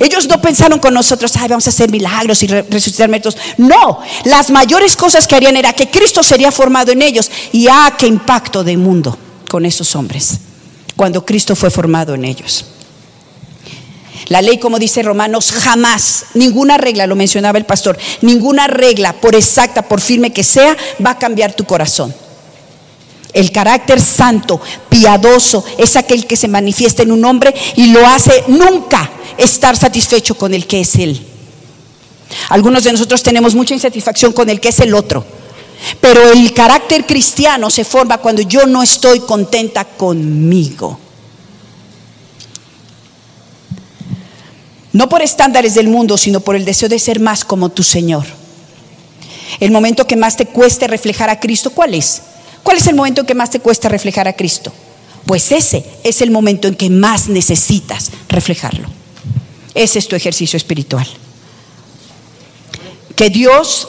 Ellos no pensaron con nosotros, ay, vamos a hacer milagros y resucitar muertos. No, las mayores cosas que harían era que Cristo sería formado en ellos. Y ah, qué impacto de mundo con esos hombres, cuando Cristo fue formado en ellos. La ley, como dice Romanos, jamás, ninguna regla, lo mencionaba el pastor, ninguna regla, por exacta, por firme que sea, va a cambiar tu corazón. El carácter santo, piadoso, es aquel que se manifiesta en un hombre y lo hace nunca estar satisfecho con el que es él. Algunos de nosotros tenemos mucha insatisfacción con el que es el otro. Pero el carácter cristiano se forma cuando yo no estoy contenta conmigo. No por estándares del mundo, sino por el deseo de ser más como tu Señor. El momento que más te cueste reflejar a Cristo, ¿cuál es? ¿Cuál es el momento en que más te cuesta reflejar a Cristo? Pues ese es el momento en que más necesitas reflejarlo. Ese es tu ejercicio espiritual. Que Dios,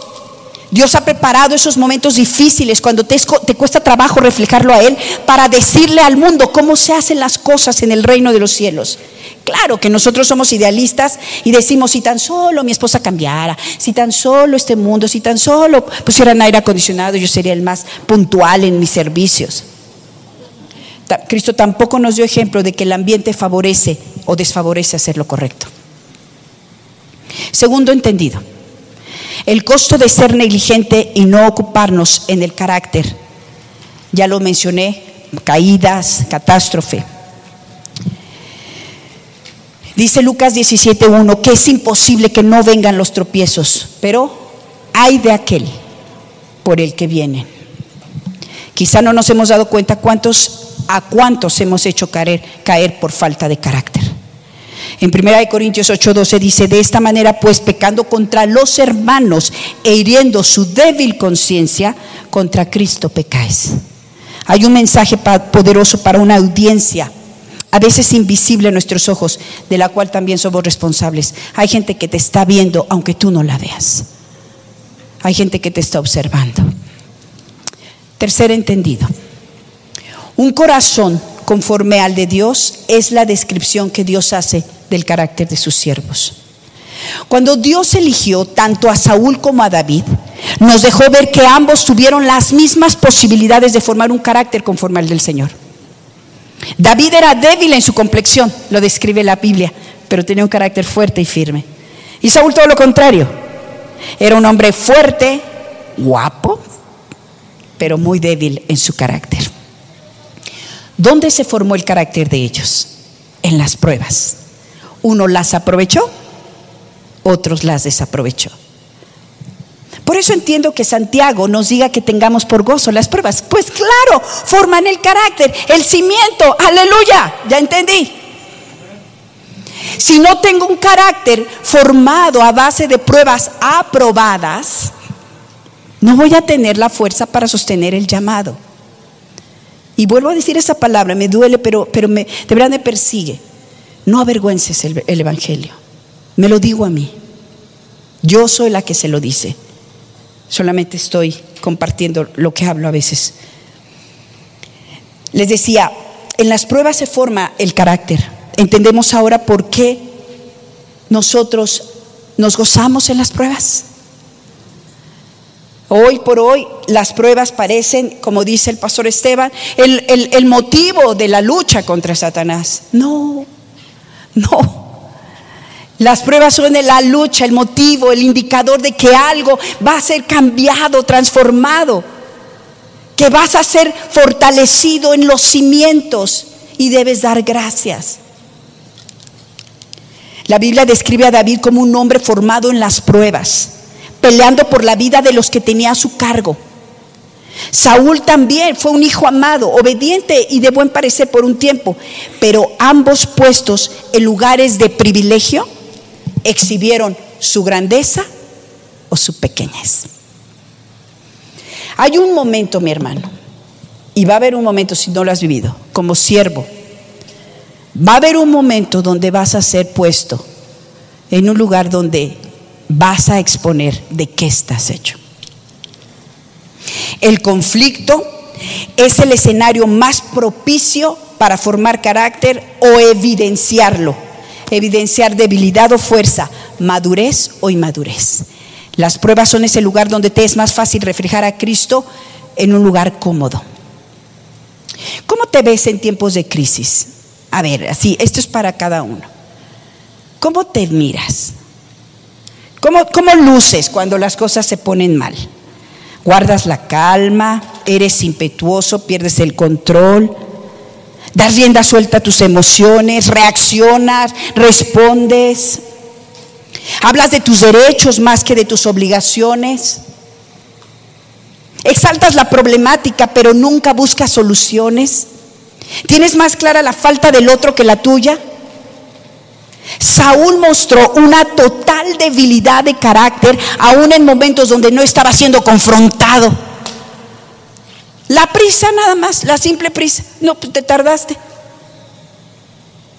Dios ha preparado esos momentos difíciles cuando te, te, cuesta trabajo reflejarlo a Él para decirle al mundo cómo se hacen las cosas en el reino de los cielos. Claro que nosotros somos idealistas y decimos, si tan solo mi esposa cambiara, si tan solo este mundo, si tan solo pusieran aire acondicionado, yo sería el más puntual en mis servicios. Cristo tampoco nos dio ejemplo de que el ambiente favorece o desfavorece hacer lo correcto. Segundo entendido, el costo de ser negligente y no ocuparnos en el carácter. Ya lo mencioné, caídas, catástrofe. Dice Lucas 17.1 que es imposible que no vengan los tropiezos, pero hay de aquel por el que vienen. Quizá no nos hemos dado cuenta cuántos, a cuántos hemos hecho caer, caer por falta de carácter. En 1 Corintios 8:12 dice, de esta manera pues pecando contra los hermanos e hiriendo su débil conciencia, contra Cristo pecáis. Hay un mensaje poderoso para una audiencia a veces invisible a nuestros ojos, de la cual también somos responsables. Hay gente que te está viendo aunque tú no la veas. Hay gente que te está observando. Tercer entendido. Un corazón conforme al de Dios es la descripción que Dios hace del carácter de sus siervos. Cuando Dios eligió tanto a Saúl como a David, nos dejó ver que ambos tuvieron las mismas posibilidades de formar un carácter conforme al del Señor. David era débil en su complexión, lo describe la Biblia, pero tenía un carácter fuerte y firme. Y Saúl todo lo contrario. Era un hombre fuerte, guapo, pero muy débil en su carácter. ¿Dónde se formó el carácter de ellos? En las pruebas. Uno las aprovechó, otros las desaprovechó. Por eso entiendo que Santiago nos diga que tengamos por gozo las pruebas. Pues claro, forman el carácter, el cimiento. Aleluya, ya entendí. Si no tengo un carácter formado a base de pruebas aprobadas, no voy a tener la fuerza para sostener el llamado. Y vuelvo a decir esa palabra, me duele, pero, pero me, de verdad me persigue. No avergüences el, el Evangelio. Me lo digo a mí. Yo soy la que se lo dice. Solamente estoy compartiendo lo que hablo a veces. Les decía, en las pruebas se forma el carácter. Entendemos ahora por qué nosotros nos gozamos en las pruebas. Hoy por hoy las pruebas parecen, como dice el pastor Esteban, el, el motivo de la lucha contra Satanás. No, no. Las pruebas son la lucha, el motivo, el indicador de que algo va a ser cambiado, transformado, que vas a ser fortalecido en los cimientos y debes dar gracias. La Biblia describe a David como un hombre formado en las pruebas, peleando por la vida de los que tenía a su cargo. Saúl también fue un hijo amado, obediente y de buen parecer por un tiempo, pero ambos puestos en lugares de privilegio exhibieron su grandeza o su pequeñez. Hay un momento, mi hermano, y va a haber un momento si no lo has vivido, como siervo, va a haber un momento donde vas a ser puesto en un lugar donde vas a exponer de qué estás hecho. El conflicto es el escenario más propicio para formar carácter o evidenciarlo. Evidenciar debilidad o fuerza, madurez o inmadurez. Las pruebas son ese lugar donde te es más fácil reflejar a Cristo en un lugar cómodo. ¿Cómo te ves en tiempos de crisis? A ver, así, esto es para cada uno. ¿Cómo te miras? ¿Cómo, cómo luces cuando las cosas se ponen mal? Guardas la calma, eres impetuoso, pierdes el control, das rienda suelta a tus emociones, reaccionas, respondes, hablas de tus derechos más que de tus obligaciones, exaltas la problemática pero nunca buscas soluciones, tienes más clara la falta del otro que la tuya. Saúl mostró una total debilidad de carácter, aún en momentos donde no estaba siendo confrontado. La prisa nada más, la simple prisa. No, pues te tardaste.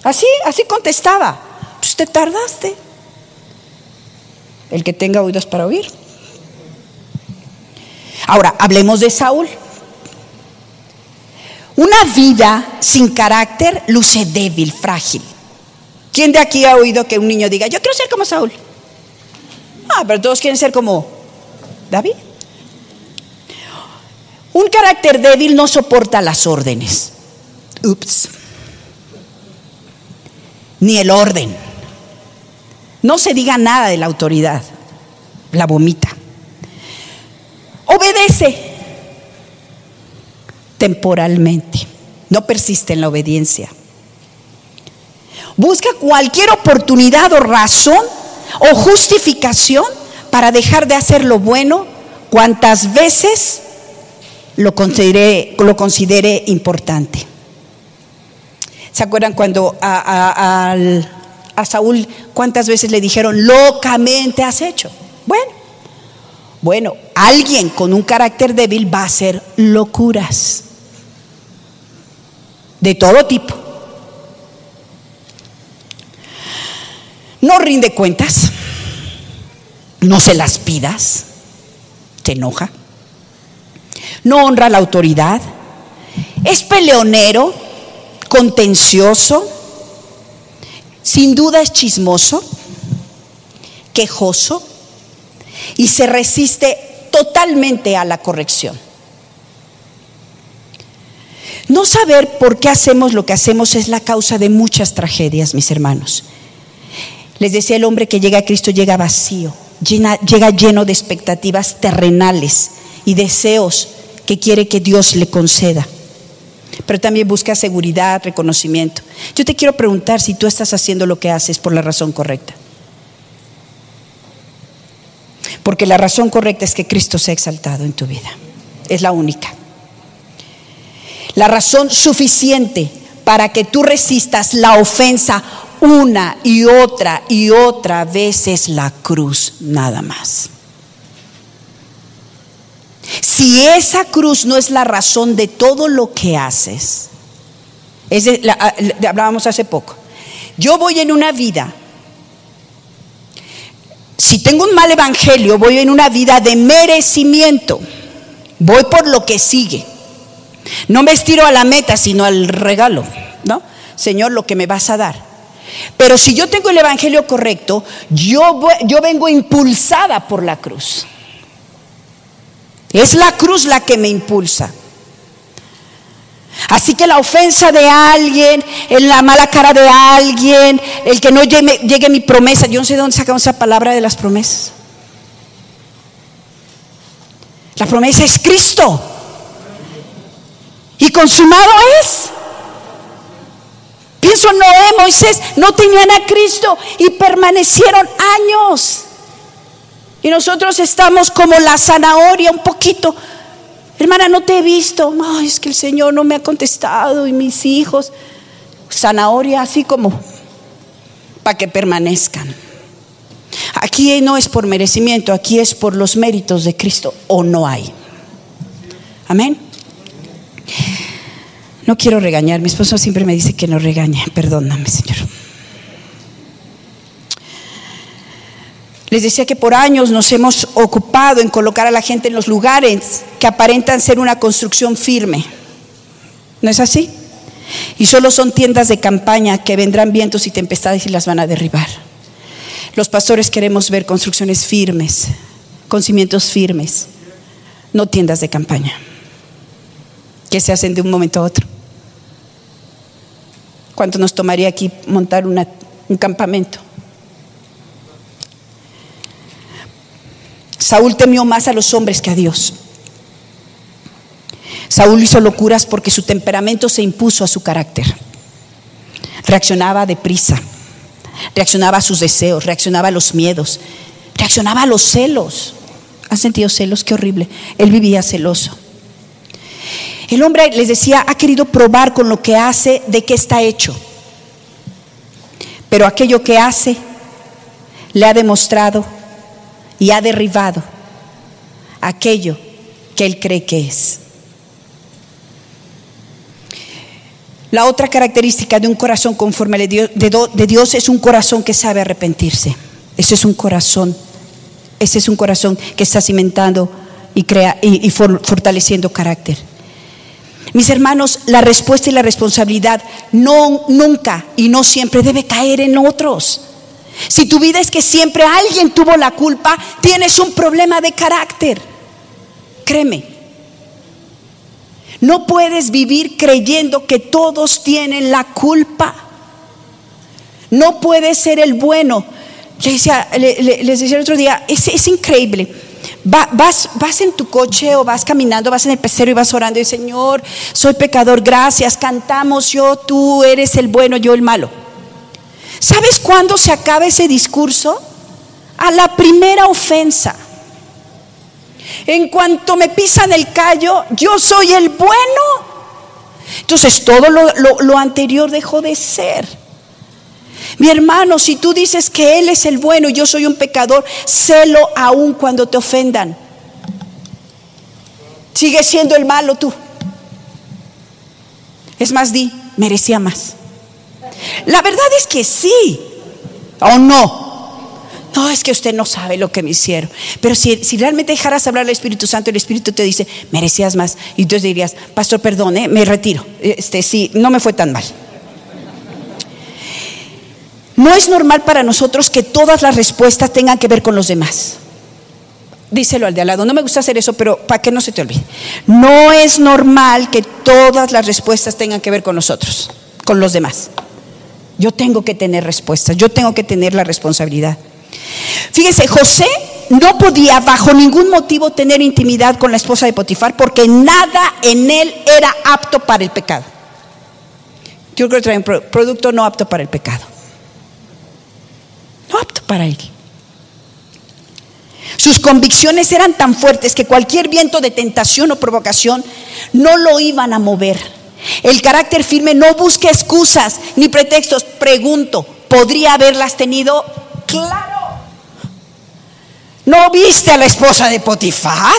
Así, así contestaba. Pues te tardaste. El que tenga oídos para oír. Ahora, hablemos de Saúl. Una vida sin carácter luce débil, frágil. ¿Quién de aquí ha oído que un niño diga, yo quiero ser como Saúl? Ah, pero todos quieren ser como David. Un carácter débil no soporta las órdenes. Ups. Ni el orden. No se diga nada de la autoridad. La vomita. Obedece temporalmente. No persiste en la obediencia. Busca cualquier oportunidad o razón o justificación para dejar de hacer lo bueno cuantas veces lo considere, lo importante. ¿Se acuerdan cuando a, a, Saúl cuántas veces le dijeron, locamente has hecho? Bueno, bueno, alguien con un carácter débil va a hacer locuras de todo tipo. No rinde cuentas, no se las pidas, te enoja, no honra la autoridad, es peleonero, contencioso, sin duda es chismoso, quejoso y se resiste totalmente a la corrección. No saber por qué hacemos lo que hacemos es la causa de muchas tragedias, mis hermanos. Les decía el hombre que llega a Cristo llega vacío, llega lleno de expectativas terrenales y deseos que quiere que Dios le conceda. Pero también busca seguridad, reconocimiento. Yo te quiero preguntar si tú estás haciendo lo que haces por la razón correcta. Porque la razón correcta es que Cristo se ha exaltado en tu vida. Es la única. La razón suficiente para que tú resistas la ofensa una y otra y otra vez es la cruz, nada más. Si esa cruz no es la razón de todo lo que haces, es hablábamos hace poco, yo voy en una vida, si tengo un mal evangelio, voy en una vida de merecimiento, voy por lo que sigue, no me estiro a la meta, sino al regalo, ¿no? Señor, lo que me vas a dar. Pero si yo tengo el Evangelio correcto, yo, yo vengo impulsada por la cruz. Es la cruz la que me impulsa. Así que la ofensa de alguien, la mala cara de alguien, el que no llegue, llegue, mi promesa, yo no sé de dónde sacamos esa palabra de las promesas. La promesa es Cristo. Y consumado es. Pienso Noé Moisés no tenían a Cristo y permanecieron años. Y nosotros estamos como la zanahoria un poquito. Hermana, no te he visto. Ay, es que el Señor no me ha contestado y mis hijos. Zanahoria así como para que permanezcan. Aquí no es por merecimiento, aquí es por los méritos de Cristo o no hay. Amén. No quiero regañar, mi esposo siempre me dice que no regañe, perdóname Señor. Les decía que por años nos hemos ocupado en colocar a la gente en los lugares que aparentan ser una construcción firme. ¿No es así? Y solo son tiendas de campaña que vendrán vientos y tempestades y las van a derribar. Los pastores queremos ver construcciones firmes, con cimientos firmes, no tiendas de campaña, que se hacen de un momento a otro. ¿Cuánto nos tomaría aquí montar un campamento? Saúl temió más a los hombres que a Dios. Saúl hizo locuras porque su temperamento se impuso a su carácter. Reaccionaba deprisa, reaccionaba a sus deseos, reaccionaba a los miedos, reaccionaba a los celos. ¿Han sentido celos? Qué horrible. Él vivía celoso. El hombre les decía, ha querido probar con lo que hace de qué está hecho. Pero aquello que hace le ha demostrado y ha derribado aquello que él cree que es. La otra característica de un corazón conforme de Dios es un corazón que sabe arrepentirse. Ese es un corazón, ese es un corazón que está cimentando y, crea, y, fortaleciendo carácter. Mis hermanos, la respuesta y la responsabilidad no, nunca y no siempre debe caer en otros. Si tu vida es que siempre alguien tuvo la culpa, tienes un problema de carácter. Créeme. No puedes vivir creyendo que todos tienen la culpa. No puedes ser el bueno. Les decía, les decía el otro día, es, increíble. Vas, vas en tu coche o vas caminando, vas en el pecero y vas orando y Señor, soy pecador, gracias, cantamos yo, tú eres el bueno, yo el malo. ¿Sabes cuándo se acaba ese discurso? A la primera ofensa. En cuanto me pisan el callo, yo soy el bueno. Entonces todo lo, anterior dejó de ser. Mi hermano, si tú dices que Él es el bueno y yo soy un pecador, sélo aún cuando te ofendan. Sigue siendo el malo tú. Es más, di, merecía más. La verdad es que sí, o no. No, es que usted no sabe lo que me hicieron. Pero si, realmente dejaras hablar al Espíritu Santo, el Espíritu te dice, merecías más. Y entonces dirías, Pastor, perdone, me retiro. Este, sí, no me fue tan mal. No es normal para nosotros que todas las respuestas tengan que ver con los demás. Díselo al de al lado. No me gusta hacer eso, pero para que no se te olvide. No es normal que todas las respuestas tengan que ver con nosotros, con los demás. Yo tengo que tener respuestas, yo tengo que tener la responsabilidad. Fíjese, José no podía bajo ningún motivo tener intimidad con la esposa de Potifar porque nada en él era apto para el pecado. Yo creo que trae un producto no apto para el pecado. Apto para él. Sus convicciones eran tan fuertes que cualquier viento de tentación o provocación no lo iban a mover. El carácter firme no busca excusas ni pretextos. Pregunto, ¿podría haberlas tenido? Claro. ¿No viste a la esposa de Potifar?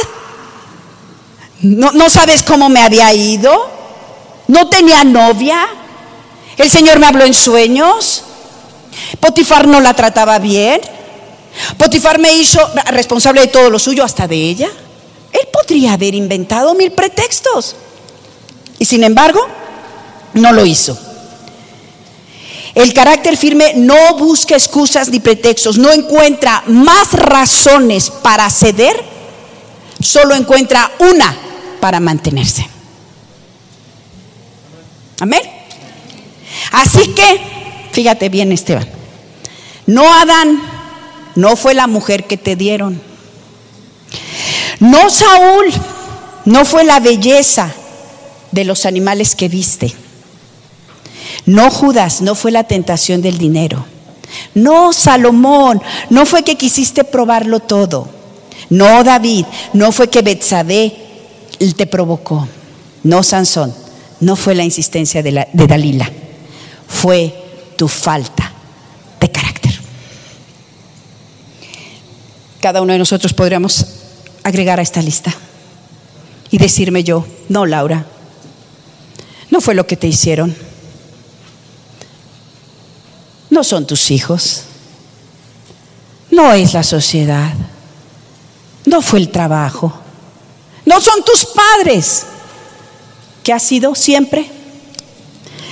¿No, ¿No, sabes cómo me había ido? ¿No tenía novia? ¿El Señor me habló en sueños? ¿Potifar no la trataba bien? ¿Potifar me hizo responsable de todo lo suyo, hasta de ella? Él podría haber inventado mil pretextos. Y sin embargo, no lo hizo. El carácter firme no busca excusas ni pretextos, no encuentra más razones para ceder, solo encuentra una para mantenerse. Amén. Así que, fíjate bien Esteban, no Adán, no fue la mujer que te dieron. No Saúl, no fue la belleza de los animales que viste. No Judas, no fue la tentación del dinero. No Salomón, no fue que quisiste probarlo todo. No David, no fue que Betsabé te provocó. No Sansón, no fue la insistencia de, de Dalila. Fue tu falta de carácter. Cada uno de nosotros podríamos agregar a esta lista y decirme yo, no, Laura, no fue lo que te hicieron. No son tus hijos. No es la sociedad. No fue el trabajo. No son tus padres. ¿Qué ha sido siempre?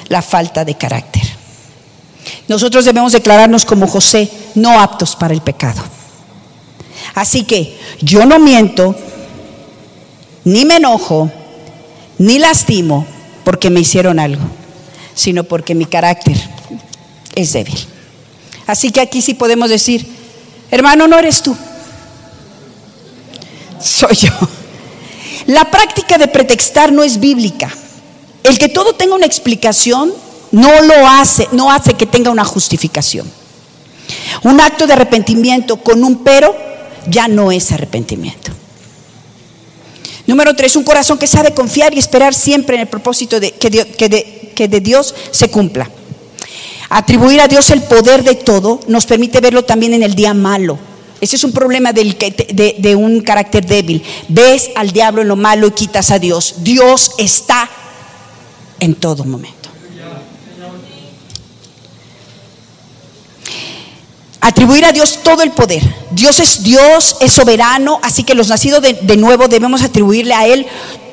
La falta de carácter. Nosotros debemos declararnos como José, no aptos para el pecado. Así que yo no miento, ni me enojo, ni lastimo porque me hicieron algo, sino porque mi carácter es débil. Así que aquí sí podemos decir, hermano, no eres tú, soy yo. La práctica de pretextar no es bíblica. El que todo tenga una explicación no lo hace, no hace que tenga una justificación. Un acto de arrepentimiento con un pero ya no es arrepentimiento. Número tres, un corazón que sabe confiar y esperar siempre en el propósito de que, de, Dios se cumpla. Atribuir a Dios el poder de todo nos permite verlo también en el día malo. Ese es un problema de, de, un carácter débil. Ves al diablo en lo malo y quitas a Dios. Dios está en todo momento. Atribuir a Dios todo el poder. Dios es Dios, es soberano, así que los nacidos de, nuevo debemos atribuirle a Él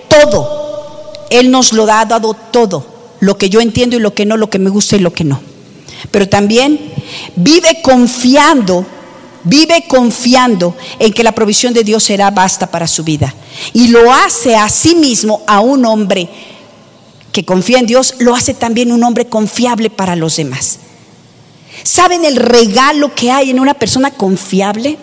todo. Él nos lo ha dado todo, lo que yo entiendo y lo que no, lo que me gusta y lo que no. Pero también vive confiando, vive confiando en que la provisión de Dios será basta para su vida. Y lo hace a sí mismo a un hombre que confía en Dios, lo hace también un hombre confiable para los demás. ¿Saben el regalo que hay en una persona confiable?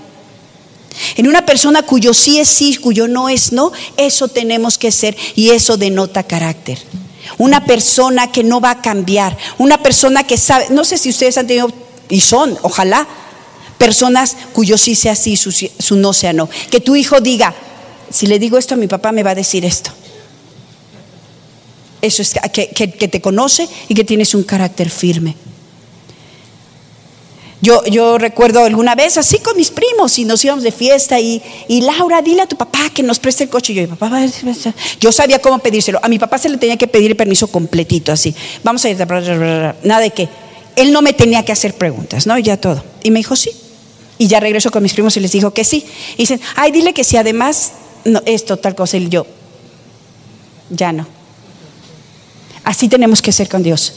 En una persona cuyo sí es sí, cuyo no es no, eso tenemos que ser y eso denota carácter. Una persona que no va a cambiar, una persona que sabe, no sé si ustedes han tenido, y son, ojalá, personas cuyo sí sea sí, su, no sea no. Que tu hijo diga, si le digo esto a mi papá me va a decir esto. Eso es que te conoce y que tienes un carácter firme. Yo, yo recuerdo alguna vez así con mis primos y nos íbamos de fiesta y, Laura, dile a tu papá que nos preste el coche. Y yo, papá, yo sabía cómo pedírselo. A mi papá se le tenía que pedir el permiso completito, así. Vamos a ir, nada de que. Él no me tenía que hacer preguntas, ¿no? Y ya todo. Y me dijo, sí. Y ya regreso con mis primos y les dijo que sí. Y dicen, ay, dile que si además no, esto, tal cosa. Y yo, ya no. Así tenemos que ser con Dios.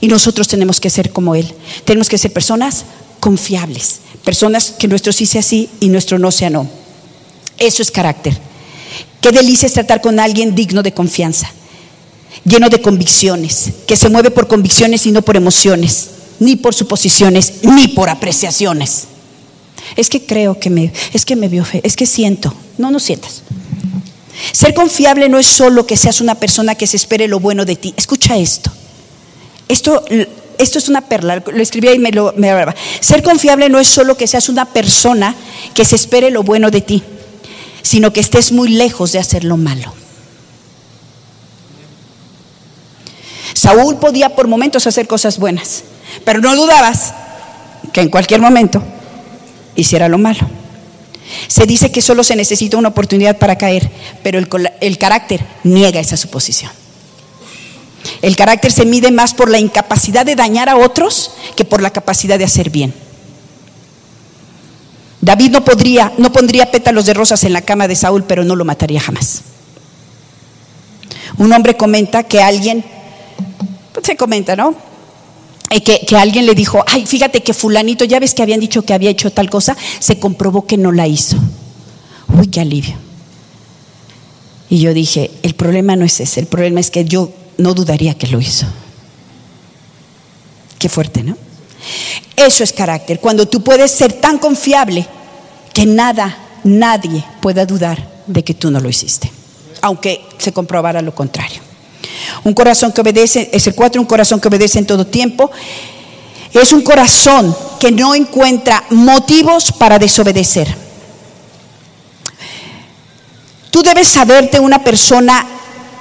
Y nosotros tenemos que ser como Él. Tenemos que ser personas confiables, personas que nuestro sí sea sí y nuestro no sea no. Eso es carácter. Qué delicia es tratar con alguien digno de confianza, lleno de convicciones, que se mueve por convicciones y no por emociones, ni por suposiciones, ni por apreciaciones. Es que creo que me, es que me vio fe, es que siento. No, no sientas. Ser confiable no es solo que seas una persona que se espere lo bueno de ti. Escucha esto. Esto esto es una perla, lo escribía y me lo me Ser confiable no es solo que seas una persona que se espere lo bueno de ti, sino que estés muy lejos de hacer lo malo. Saúl podía por momentos hacer cosas buenas, pero no dudabas que en cualquier momento hiciera lo malo. Se dice que solo se necesita una oportunidad para caer, pero el carácter niega esa suposición. El carácter se mide más por la incapacidad de dañar a otros que por la capacidad de hacer bien. David no podría, no pondría pétalos de rosas en la cama de Saúl, pero no lo mataría jamás. Un hombre comenta que alguien, pues se comenta, ¿no? Eh, que, que, alguien le dijo, ay, fíjate que fulanito, ya ves que habían dicho que había hecho tal cosa, se comprobó que no la hizo. Uy, qué alivio. Y yo dije, el problema no es ese, el problema es que yo no dudaría que lo hizo. Qué fuerte, ¿no? Eso es carácter. Cuando tú puedes ser tan confiable que nada, nadie pueda dudar de que tú no lo hiciste, aunque se comprobara lo contrario. Un corazón que obedece, es el cuatro, un corazón que obedece en todo tiempo. Es un corazón que no encuentra motivos para desobedecer. Tú debes saberte una persona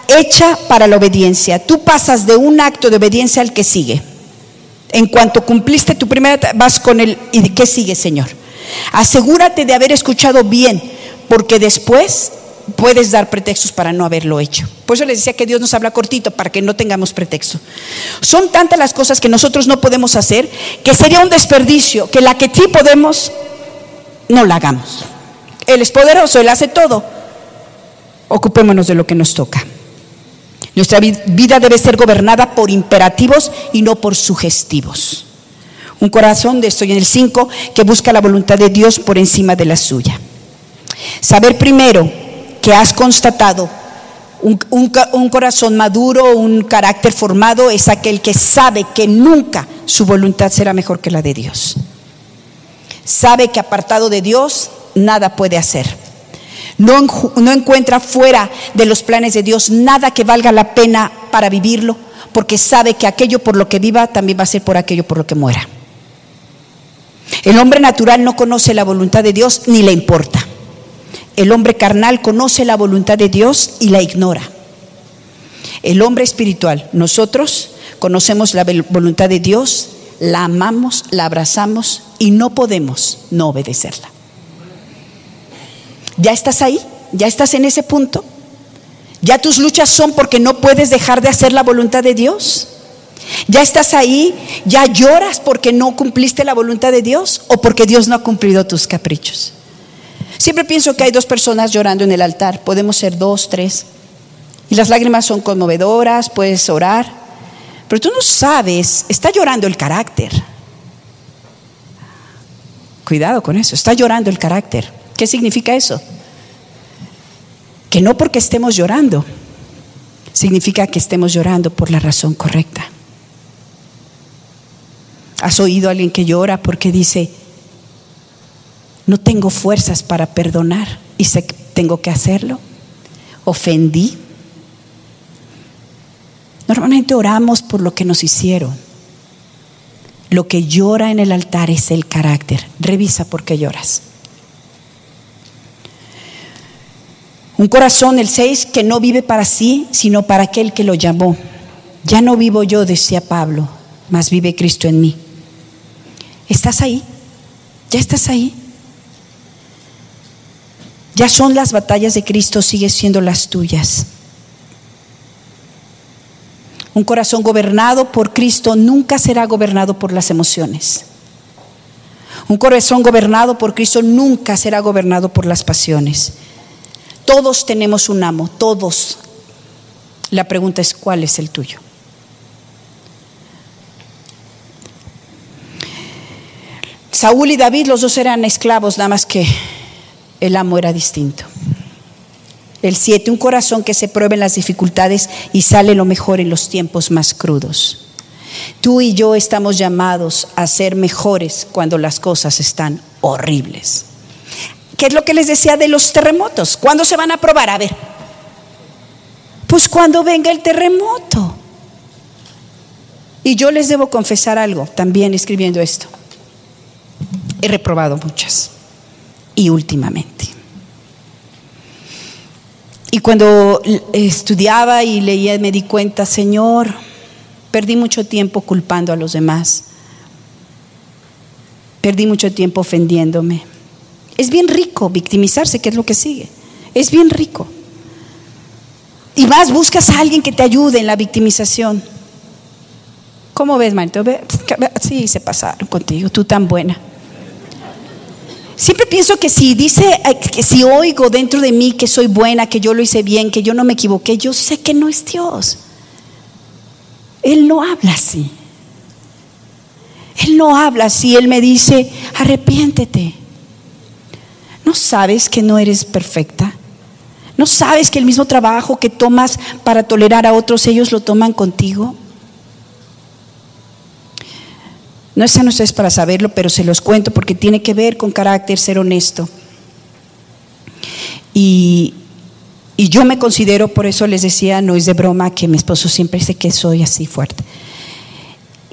hecha para la obediencia. Tú pasas de un acto de obediencia al que sigue. En cuanto cumpliste tu primera, vas con el, ¿y qué sigue, Señor? Asegúrate de haber escuchado bien, porque después puedes dar pretextos para no haberlo hecho. Por eso les decía que Dios nos habla cortito para que no tengamos pretexto. Son tantas las cosas que nosotros no podemos hacer que sería un desperdicio que la que sí podemos no la hagamos. Él es poderoso, Él hace todo. Ocupémonos de lo que nos toca. Nuestra vida debe ser gobernada por imperativos y no por sugestivos. Un corazón, de estoy en el 5, que busca la voluntad de Dios por encima de la suya. Saber primero que has constatado un, un, corazón maduro, un carácter formado, es aquel que sabe que nunca su voluntad será mejor que la de Dios. Sabe que apartado de Dios nada puede hacer. No, encuentra fuera de los planes de Dios nada que valga la pena para vivirlo, porque sabe que aquello por lo que viva también va a ser por aquello por lo que muera. El hombre natural no conoce la voluntad de Dios ni le importa. El hombre carnal conoce la voluntad de Dios y la ignora. El hombre espiritual, nosotros conocemos la voluntad de Dios, la amamos, la abrazamos y no podemos no obedecerla. ¿Ya estás ahí? ¿Ya estás en ese punto? ¿Ya tus luchas son porque no puedes dejar de hacer la voluntad de Dios? ¿Ya estás ahí? ¿Ya lloras porque no cumpliste la voluntad de Dios o porque Dios no ha cumplido tus caprichos? Siempre pienso que hay dos personas llorando en el altar, podemos ser dos, tres. Y las lágrimas son conmovedoras, puedes orar, pero tú no sabes, está llorando el carácter. Cuidado con eso, está llorando el carácter. ¿Qué significa eso? Que no porque estemos llorando, significa que estemos llorando por la razón correcta. ¿Has oído a alguien que llora porque dice, no tengo fuerzas para perdonar y sé que tengo que hacerlo? ¿Ofendí? Normalmente oramos por lo que nos hicieron. Lo que llora en el altar es el carácter. Revisa por qué lloras. Un corazón, el 6, que no vive para sí, sino para aquel que lo llamó. Ya no vivo yo, decía Pablo, mas vive Cristo en mí. ¿Estás ahí? ¿Ya estás ahí? Ya son las batallas de Cristo, sigue siendo las tuyas. Un corazón gobernado por Cristo nunca será gobernado por las emociones. Un corazón gobernado por Cristo nunca será gobernado por las pasiones. Todos tenemos un amo, todos. La pregunta es, ¿cuál es el tuyo? Saúl y David, los dos eran esclavos, nada más que el amo era distinto. El siete, un corazón que se pruebe en las dificultades y sale lo mejor en los tiempos más crudos. Tú y yo estamos llamados a ser mejores cuando las cosas están horribles. ¿Qué es lo que les decía de los terremotos? ¿Cuándo se van a probar? A ver. Pues cuando venga el terremoto. Y yo les debo confesar algo también escribiendo esto. He reprobado muchas. Y últimamente. Y cuando estudiaba y leía me di cuenta, Señor, perdí mucho tiempo culpando a los demás. Perdí mucho tiempo ofendiéndome. Es bien rico victimizarse, que es lo que sigue. Es bien rico. Y más buscas a alguien que te ayude en la victimización. ¿Cómo ves, Marito? Sí, se pasaron contigo, tú tan buena. Siempre pienso que si dice, eh, que si oigo dentro de mí que soy buena, que yo lo hice bien, que yo no me equivoqué, yo sé que no es Dios. Él no habla así. Él no habla así. Él me dice, arrepiéntete. ¿No sabes que no eres perfecta? ¿No sabes que el mismo trabajo que tomas para tolerar a otros, ellos lo toman contigo? No están ustedes para saberlo, pero se los cuento porque tiene que ver con carácter, ser honesto. Y Y yo me considero, por eso les decía, no es de broma, que mi esposo siempre dice que soy así fuerte.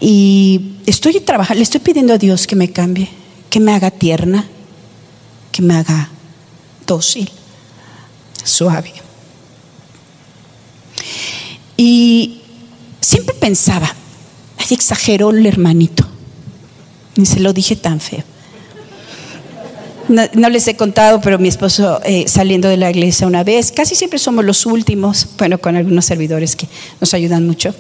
Y estoy trabajando, le estoy pidiendo a Dios que me cambie, que me haga tierna, que me haga dócil, suave. Y siempre pensaba, ay, exageró el hermanito. Y se lo dije tan feo. No, les he contado, pero mi esposo eh, saliendo de la iglesia una vez, casi siempre somos los últimos, bueno, con algunos servidores que nos ayudan mucho.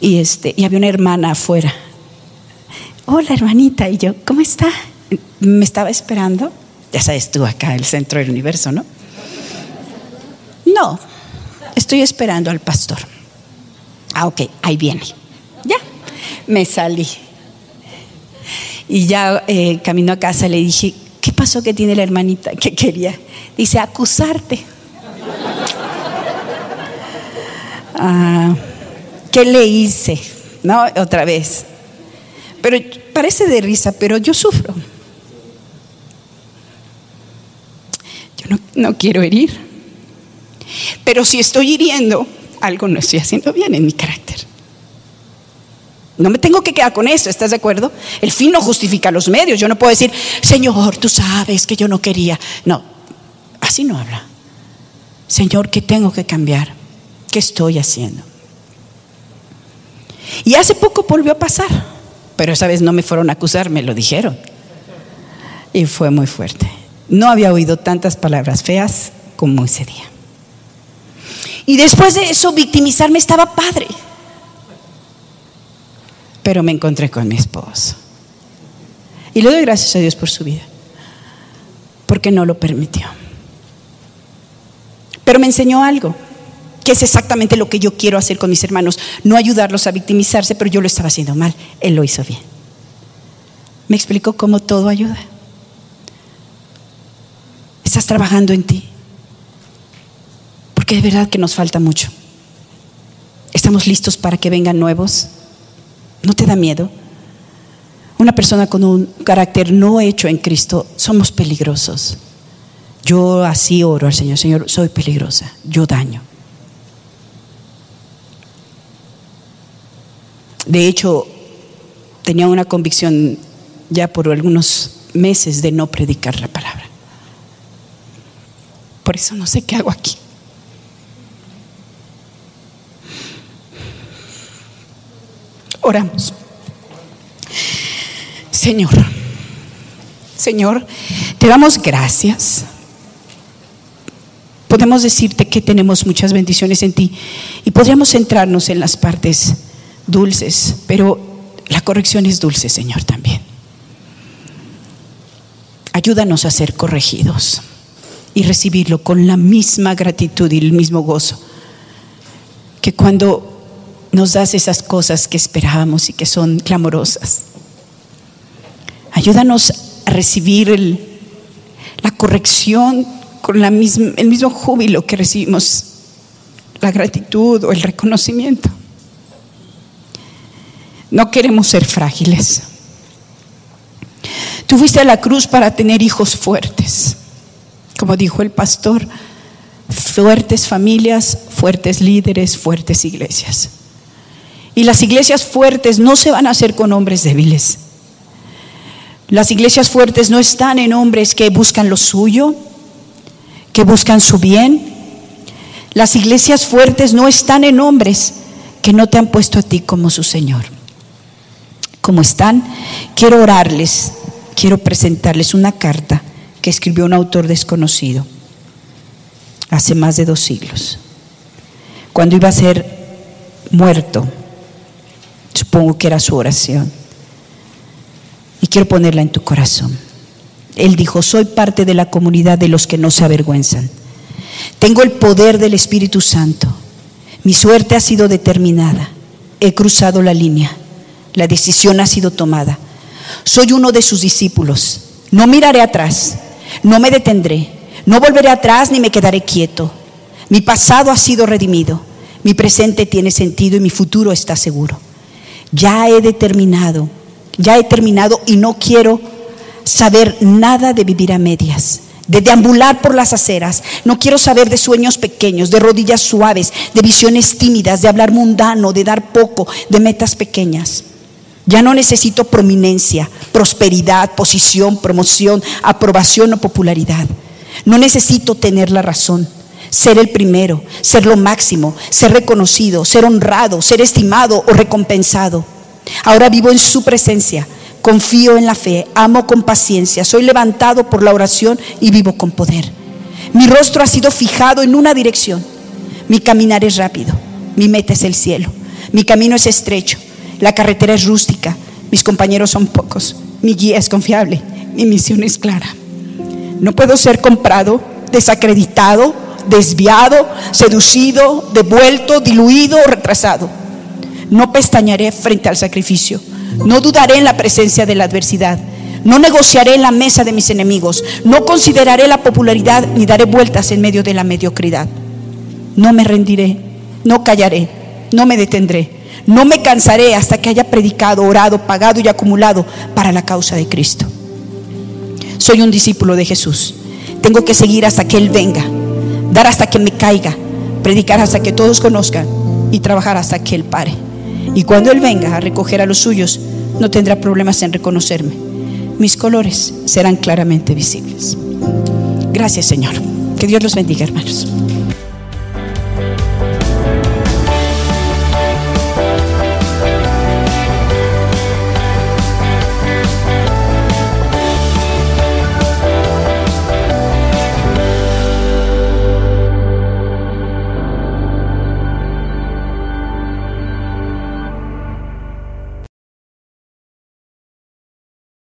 Y, este, y había una hermana afuera. Hola hermanita, y yo, ¿cómo está? Me estaba esperando. Ya sabes tú acá, el centro del universo, ¿no? No, estoy esperando al pastor. Ah, ok, ahí viene. Ya, me salí. Y ya eh, camino a casa le dije, ¿qué pasó que tiene la hermanita? ¿Qué quería? Dice, acusarte. Ah, ¿Qué le hice? ¿No? Otra vez. Pero parece de risa, pero yo sufro. No, no quiero herir. Pero si estoy hiriendo, algo no estoy haciendo bien en mi carácter. No me tengo que quedar con eso, ¿estás de acuerdo? El fin no justifica los medios. Yo no puedo decir, Señor, tú sabes que yo no quería. No, así no habla. Señor, ¿qué tengo que cambiar? ¿Qué estoy haciendo? Y hace poco volvió a pasar, pero esa vez no me fueron a acusar, me lo dijeron. Y fue muy fuerte. No había oído tantas palabras feas como ese día. Y después de eso, victimizarme estaba padre pero me encontré con mi esposo. Y le doy gracias a Dios por su vida, porque no lo permitió. Pero me enseñó algo, que es exactamente lo que yo quiero hacer con mis hermanos, no ayudarlos a victimizarse, pero yo lo estaba haciendo mal, él lo hizo bien. Me explicó cómo todo ayuda. Estás trabajando en ti, porque de verdad que nos falta mucho. Estamos listos para que vengan nuevos. ¿No te da miedo? Una persona con un carácter no hecho en Cristo, somos peligrosos. Yo así oro al Señor, Señor, soy peligrosa, yo daño. De hecho, tenía una convicción ya por algunos meses de no predicar la palabra. Por eso no sé qué hago aquí. Oramos. Señor, Señor, te damos gracias. Podemos decirte que tenemos muchas bendiciones en ti y podríamos centrarnos en las partes dulces, pero la corrección es dulce, Señor, también. Ayúdanos a ser corregidos y recibirlo con la misma gratitud y el mismo gozo que cuando nos das esas cosas que esperábamos y que son clamorosas. Ayúdanos a recibir la corrección con la misma, el mismo júbilo que recibimos la gratitud o el reconocimiento. No queremos ser frágiles. Tú fuiste a la cruz para tener hijos fuertes, como dijo el pastor, fuertes familias, fuertes líderes, fuertes iglesias. Y las iglesias fuertes no se van a hacer con hombres débiles. Las iglesias fuertes no están en hombres que buscan lo suyo, que buscan su bien. Las iglesias fuertes no están en hombres que no te han puesto a ti como su Señor. Como están, quiero orarles, quiero presentarles una carta que escribió un autor desconocido hace más de dos siglos, cuando iba a ser muerto Supongo que era su oración. Y quiero ponerla en tu corazón. Él dijo, soy parte de la comunidad de los que no se avergüenzan. Tengo el poder del Espíritu Santo. Mi suerte ha sido determinada. He cruzado la línea. La decisión ha sido tomada. Soy uno de sus discípulos. No miraré atrás. No me detendré. No volveré atrás ni me quedaré quieto. Mi pasado ha sido redimido. Mi presente tiene sentido y mi futuro está seguro ya he determinado, ya he terminado y no quiero saber nada de vivir a medias. de deambular por las aceras. No quiero saber de sueños pequeños, de rodillas suaves, de visiones tímidas, de hablar mundano, de dar poco, de metas pequeñas. Ya no necesito prominencia, prosperidad, posición, promoción, aprobación o popularidad. No necesito tener la razón, ser el primero, ser lo máximo, ser reconocido, ser honrado, ser estimado o recompensado. Ahora vivo en su presencia, confío en la fe, amo con paciencia, soy levantado por la oración y vivo con poder. Mi rostro ha sido fijado en una dirección. Mi caminar es rápido, mi meta es el cielo, mi camino es estrecho, la carretera es rústica, mis compañeros son pocos, mi guía es confiable, mi misión es clara. No puedo ser comprado, desacreditado, desviado, seducido, devuelto, diluido o retrasado. No pestañaré frente al sacrificio. No dudaré en la presencia de la adversidad. No negociaré en la mesa de mis enemigos. No consideraré la popularidad ni daré vueltas en medio de la mediocridad. No me rendiré. No callaré. No me detendré. No me cansaré hasta que haya predicado, orado, pagado y acumulado para la causa de Cristo. Soy un discípulo de Jesús. Tengo que seguir hasta que Él venga, dar hasta que me caiga, predicar hasta que todos conozcan y trabajar hasta que Él pare. Y cuando Él venga a recoger a los suyos, no tendrá problemas en reconocerme. Mis colores serán claramente visibles. Gracias Señor. Que Dios los bendiga, hermanos.